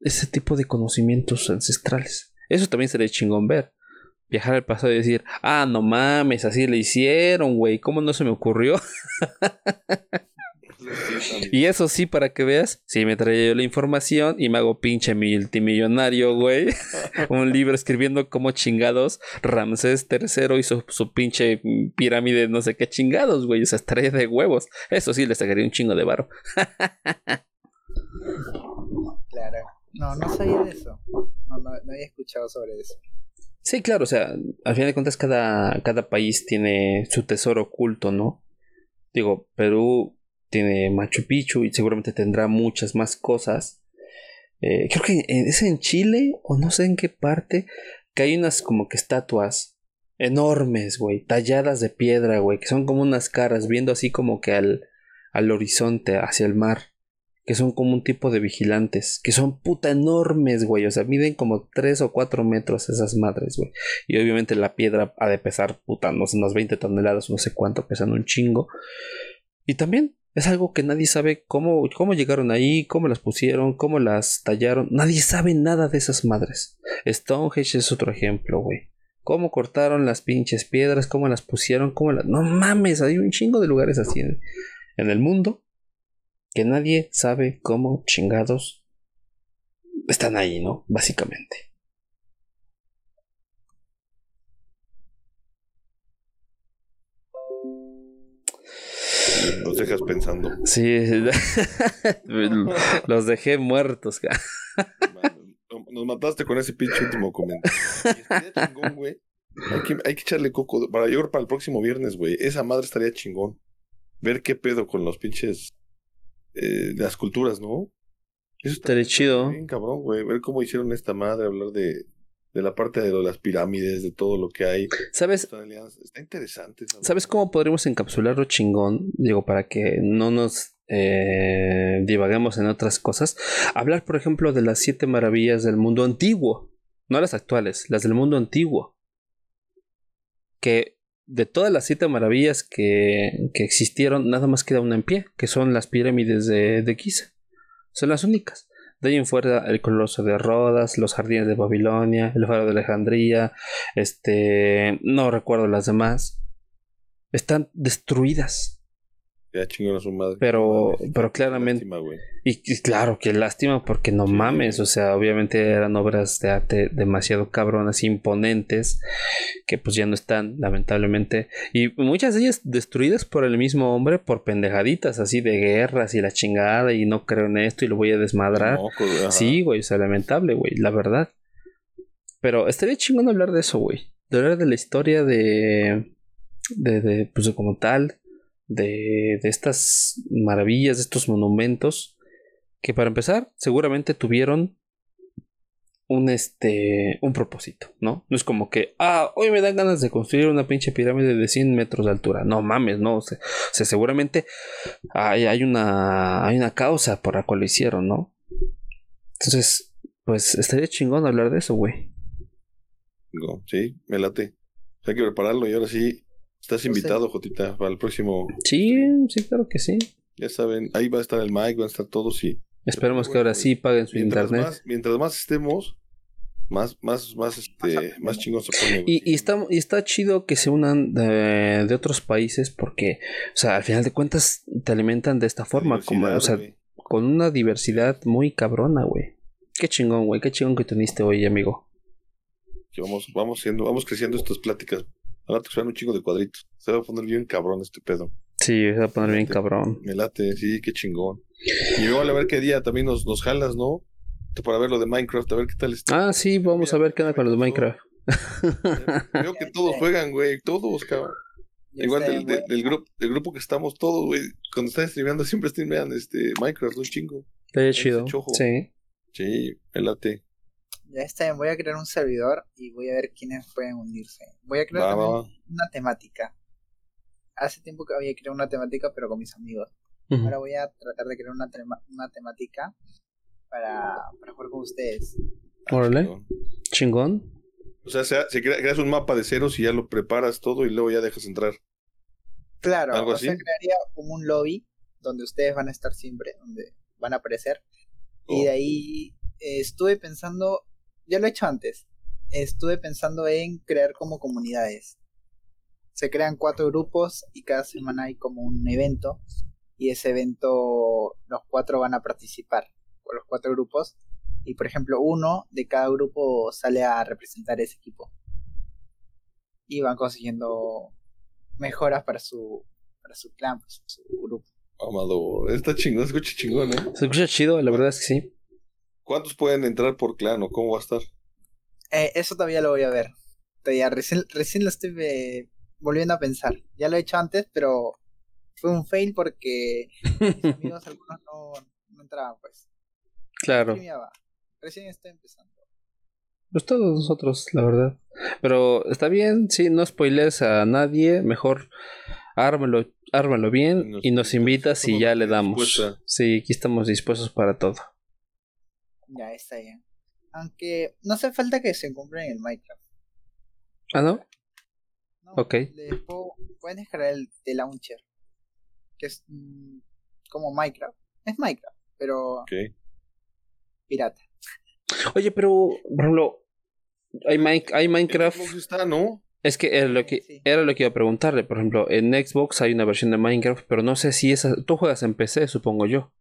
ese tipo de conocimientos ancestrales? Eso también sería chingón ver viajar al pasado y decir, ah, no mames, así le hicieron, güey, ¿cómo no se me ocurrió? [laughs] y eso sí, para que veas, si me traía yo la información y me hago pinche multimillonario, güey. [laughs] Un libro escribiendo como chingados Ramsés III hizo su pinche pirámide, no sé qué chingados, güey. O sea, de huevos. Eso sí, le sacaría un chingo de varo. claro. No, no sabía de eso. No, no, no había escuchado sobre eso. Sí, claro, o sea, al final de cuentas cada, cada país tiene su tesoro oculto, ¿no? Digo, Perú tiene Machu Picchu y seguramente tendrá muchas más cosas. Eh, creo que es en Chile o no sé en qué parte que hay unas como que estatuas enormes, güey, talladas de piedra, güey, que son como unas caras viendo así como que al, al horizonte, hacia el mar que son como un tipo de vigilantes, que son puta enormes, güey, o sea, miden como 3 o 4 metros esas madres, güey. Y obviamente la piedra ha de pesar, puta, no sé, unas 20 toneladas, no sé cuánto, pesando un chingo. Y también es algo que nadie sabe cómo, cómo llegaron ahí, cómo las pusieron, cómo las tallaron. Nadie sabe nada de esas madres. Stonehenge es otro ejemplo, güey. Cómo cortaron las pinches piedras, cómo las pusieron, cómo las... No mames, hay un chingo de lugares así en el mundo que nadie sabe cómo chingados están ahí, ¿no? Básicamente. [laughs] Los dejas pensando. Sí, [laughs] los dejé muertos. Nos mataste con ese pinche último comentario. chingón, güey. Hay que, hay que echarle coco. Para yo para el próximo viernes, güey. Esa madre estaría chingón. Ver qué pedo con los pinches eh, las culturas, ¿no? Eso estaría chido. Bien cabrón, güey. Ver cómo hicieron esta madre, hablar de, de la parte de las pirámides, de todo lo que hay. ¿Sabes? Está interesante. ¿Sabes cómo podríamos encapsularlo chingón? Digo, para que no nos eh, divaguemos en otras cosas. Hablar, por ejemplo, de las siete maravillas del mundo antiguo. No las actuales, las del mundo antiguo. Que de todas las siete maravillas que, que, existieron, nada más queda una en pie, que son las pirámides de, de Giza. Son las únicas. De ahí en fuera el Coloso de Rodas, los jardines de Babilonia, el faro de Alejandría, este, no recuerdo las demás. Están destruidas. Pero, pero claramente. y, claro, que lástima porque no mames. O sea, obviamente eran obras de arte demasiado cabronas, imponentes, que pues ya no están, lamentablemente. Y muchas de ellas destruidas por el mismo hombre por pendejaditas así de guerras y la chingada. Y no creo en esto y lo voy a desmadrar. Pues, sí, güey, o sea, lamentable, güey, la verdad. Pero estaría chingón hablar de eso, güey. De hablar de la historia de. De, de, pues como tal, de, de estas maravillas, de estos monumentos, que para empezar seguramente tuvieron un este un propósito, ¿no? No es como que, ah, hoy me dan ganas de construir una pinche pirámide de 100 metros de altura. No mames, no, o sea, seguramente hay, hay, una hay una causa por la cual lo hicieron, ¿no? Entonces, pues estaría chingón hablar de eso, güey. Sí, me late. Hay que prepararlo y ahora sí estás invitado, Jotita, para el próximo. Sí, sí, claro que sí. Ya saben, ahí va a estar el mic, van a estar todos y Esperemos que ahora sí paguen su internet. mientras más estemos, más, más, más, este, más chingón se pone. Y, y, está, y está chido que se unan de, de, otros países porque, o sea, al final de cuentas te alimentan de esta forma, como, o sea, con una diversidad muy cabrona, güey. Qué chingón, güey, qué chingón que teniste hoy, amigo. Que vamos, vamos siendo, vamos creciendo estas pláticas. Ahora te un chingo de cuadritos. Se va a poner bien cabrón este pedo. Sí, se va a poner bien cabrón. Me late, sí, qué chingón. Y luego a ver qué día también nos, nos jalas, ¿no? Para ver lo de Minecraft, a ver qué tal está. Ah, sí, vamos a ver qué onda con lo de Minecraft. [laughs] Creo que todos juegan, güey, todos, cabrón. Igual del, del, grupo, del grupo que estamos todos, güey. Cuando están streameando, siempre streamean este Minecraft, un chingo. Está chido. Sí. Sí, me late. Ya está bien, voy a crear un servidor y voy a ver quiénes pueden unirse. Voy a crear también una temática. Hace tiempo que había creado una temática, pero con mis amigos. Ahora voy a tratar de crear una, una temática para, para jugar con ustedes. Órale. Chingón. O sea, se, creas un mapa de ceros y ya lo preparas todo y luego ya dejas entrar. Claro, ¿Algo o sea, crearía como un lobby donde ustedes van a estar siempre, donde van a aparecer. Y de oh. ahí eh, estuve pensando, ya lo he hecho antes, estuve pensando en crear como comunidades. Se crean cuatro grupos y cada semana hay como un evento y ese evento los cuatro van a participar, o los cuatro grupos, y por ejemplo uno de cada grupo sale a representar ese equipo. Y van consiguiendo mejoras para su, para su clan, para su grupo. Amador, está chingón, se escucha chingón, ¿eh? Se escucha chido, la verdad es que sí. ¿Cuántos pueden entrar por clan o cómo va a estar? Eh, eso todavía lo voy a ver. Todavía recién, recién lo estoy eh, volviendo a pensar. Ya lo he hecho antes, pero fue un fail porque mis [laughs] amigos algunos no, no entraban, pues. Claro. Recién estoy empezando. Pues todos nosotros, la verdad. Pero está bien, sí, no spoilees a nadie, mejor ármalo, ármalo bien y nos invitas y ya le damos. Sí, aquí estamos dispuestos para todo. Ya está bien. Aunque no hace falta que se compren el Minecraft. ¿Ah, no? no ok. pueden descargar el de launcher que es mm, como Minecraft. Es Minecraft, pero pirata. Oye, pero, por hay, hay Minecraft. está, ¿no? Es que era lo que, era lo que iba a preguntarle. Por ejemplo, en Xbox hay una versión de Minecraft, pero no sé si esa. Tú juegas en PC, supongo yo.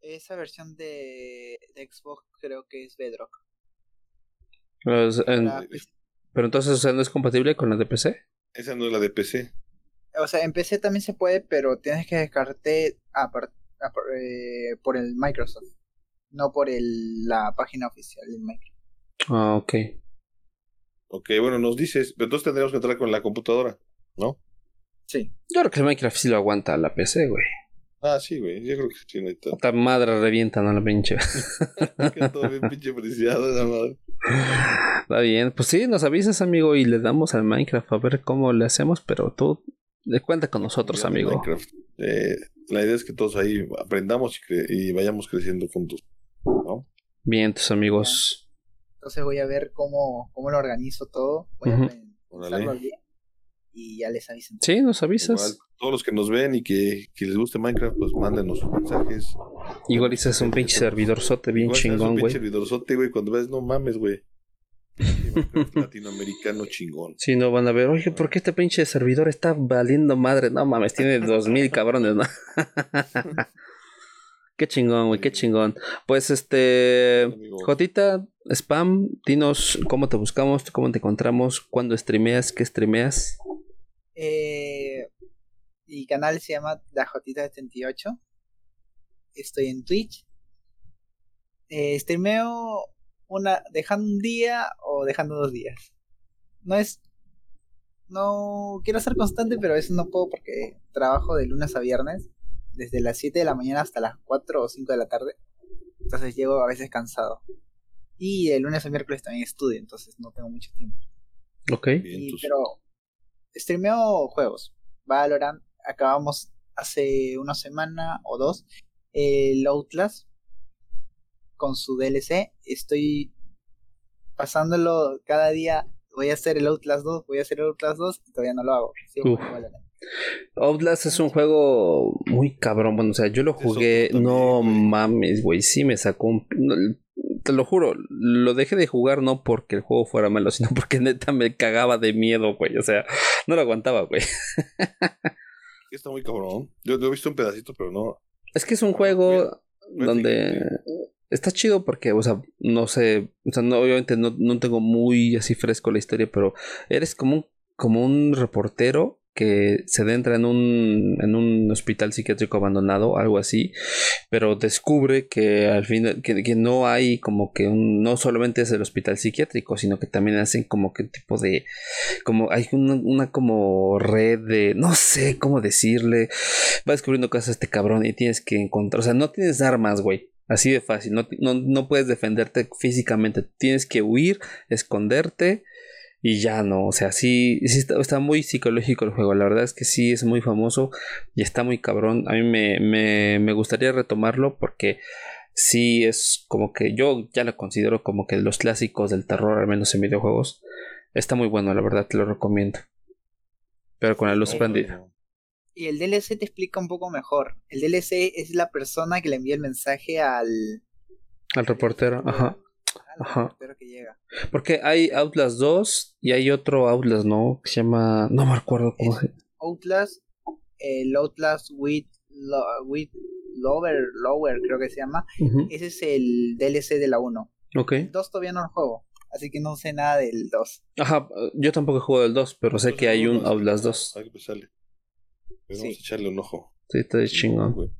Esa versión de, Xbox creo que es Bedrock. pero entonces, ¿no es compatible con la de PC? Esa no es la de PC o sea, en PC también se puede, pero tienes que descargarte eh, por el Microsoft, no por el, la página oficial del Microsoft. Ah, ok. Ok, bueno, nos dices, pero entonces tendríamos que entrar con la computadora, ¿no? Sí. Yo creo que el Minecraft sí lo aguanta la PC, güey. Ah, sí, güey, yo creo que sí, no Esta madre revienta, no la pinche. [laughs] todo bien pinche preciado, la madre. Está bien, pues sí, nos avisas, amigo, y le damos al Minecraft a ver cómo le hacemos, pero tú de cuenta con nosotros, amigo. Eh, la idea es que todos ahí aprendamos y, vayamos creciendo juntos. Bien, tus amigos. Entonces voy a ver cómo, cómo lo organizo todo. Voy a pensarlo bien. Y ya les avisan. Sí, nos avisas. todos los que nos ven y que, les guste Minecraft, pues mándenos mensajes. Igual dices un pinche servidorzote bien chingón, güey. Un pinche servidorzote, güey. Cuando ves, no mames, güey. Latinoamericano chingón. Sí, no van a ver, oye, ¿por qué este pinche servidor está valiendo madre? No mames, tiene dos mil cabrones, ¿no? [laughs] qué chingón, güey, qué chingón. Pues este, Jotita, spam, dinos cómo te buscamos, cómo te encontramos, cuándo streameas, qué streameas. Eh, mi canal se llama La Jotita 78. Estoy en Twitch. Eh, streameo una, dejando un día o dejando dos días. No es no quiero ser constante, pero a veces no puedo porque trabajo de lunes a viernes, desde las 7 de la mañana hasta las 4 o 5 de la tarde. Entonces llego a veces cansado. Y el lunes a miércoles también estudio, entonces no tengo mucho tiempo. Ok. pero streameo juegos. Valorant, acabamos hace una semana o dos el Outlast con su DLC. Estoy pasándolo cada día. Voy a hacer el Outlast 2, voy a hacer el Outlast 2 y todavía no lo hago. Outlast es un juego muy cabrón. Bueno, o sea, yo lo jugué. No mames, güey. Sí me sacó un. Te lo juro, lo dejé de jugar no porque el juego fuera malo, sino porque neta me cagaba de miedo, güey. O sea, no lo aguantaba, güey. Está muy cabrón. Yo, he visto un pedacito, pero no. Es que es un juego donde está chido porque, o sea, no sé, o sea, no, obviamente no, no tengo muy así fresco la historia, pero eres como un, como un reportero que se adentra en un, en un hospital psiquiátrico abandonado, algo así, pero descubre que al fin que, que no hay como que un, no solamente es el hospital psiquiátrico, sino que también hacen como que tipo de, como hay una, una como red de, no sé cómo decirle, va descubriendo cosas este cabrón y tienes que encontrar, o sea, no tienes armas, güey. Así de fácil, no, no, no puedes defenderte físicamente, tienes que huir, esconderte y ya no, o sea, sí, sí está, muy psicológico el juego, la verdad es que sí es muy famoso y está muy cabrón, a mí me, me, me gustaría retomarlo porque sí es como que yo ya lo considero como que los clásicos del terror, al menos en videojuegos, está muy bueno, la verdad te lo recomiendo, pero con la luz prendida. Y el DLC te explica un poco mejor. El DLC es la persona que le envía el mensaje al... Al reportero, ajá. Ajá. Porque hay Outlast 2 y hay otro Outlast, ¿no? Que se llama. No me acuerdo cómo se Outlast, el Outlast with, with Lower, Lower, creo que se llama. Ese es el DLC de la 1. Ok. El 2 todavía no lo juego. Así que no sé nada del 2. Ajá, yo tampoco he jugado el 2, pero sé que hay un Outlast 2. Vamos a echarle un ojo. Sí, está de chingón.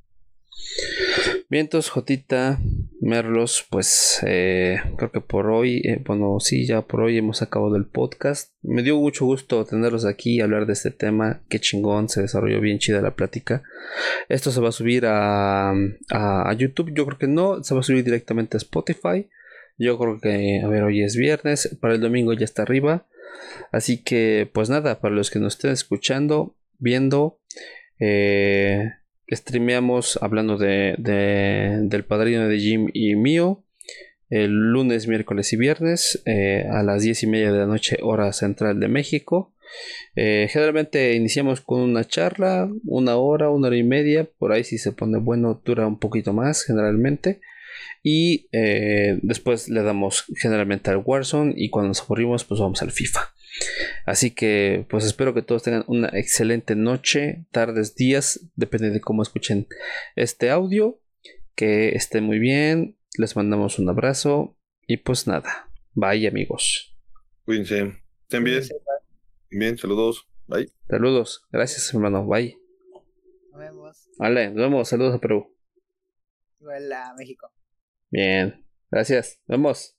Vientos, Jotita, Merlos, pues eh, creo que por hoy, eh, bueno, sí, ya por hoy hemos acabado el podcast. Me dio mucho gusto tenerlos aquí y hablar de este tema. Qué chingón, se desarrolló bien chida la plática. Esto se va a subir a, a, YouTube, yo creo que no, se va a subir directamente a Spotify. Yo creo que, a ver, hoy es viernes, para el domingo ya está arriba. Así que, pues nada, para los que nos estén escuchando, viendo, eh, streameamos hablando de, del padrino de Jim y mío el lunes, miércoles y viernes eh, a las 10 y media de la noche hora central de México. Eh, generalmente iniciamos con una charla, una hora, una hora y media, por ahí si se pone bueno dura un poquito más generalmente. Y eh, después le damos generalmente al Warzone y cuando nos aburrimos pues vamos al FIFA. Así que pues espero que todos tengan una excelente noche, tardes, días, depende de cómo escuchen este audio. Que estén muy bien, les mandamos un abrazo y pues nada, bye amigos. Cuídense, estén bien. Bien, saludos, bye. Saludos, gracias hermano, bye. Nos vemos. Vale, nos vemos, saludos a Perú. Igual a México. Bien, gracias, nos vemos.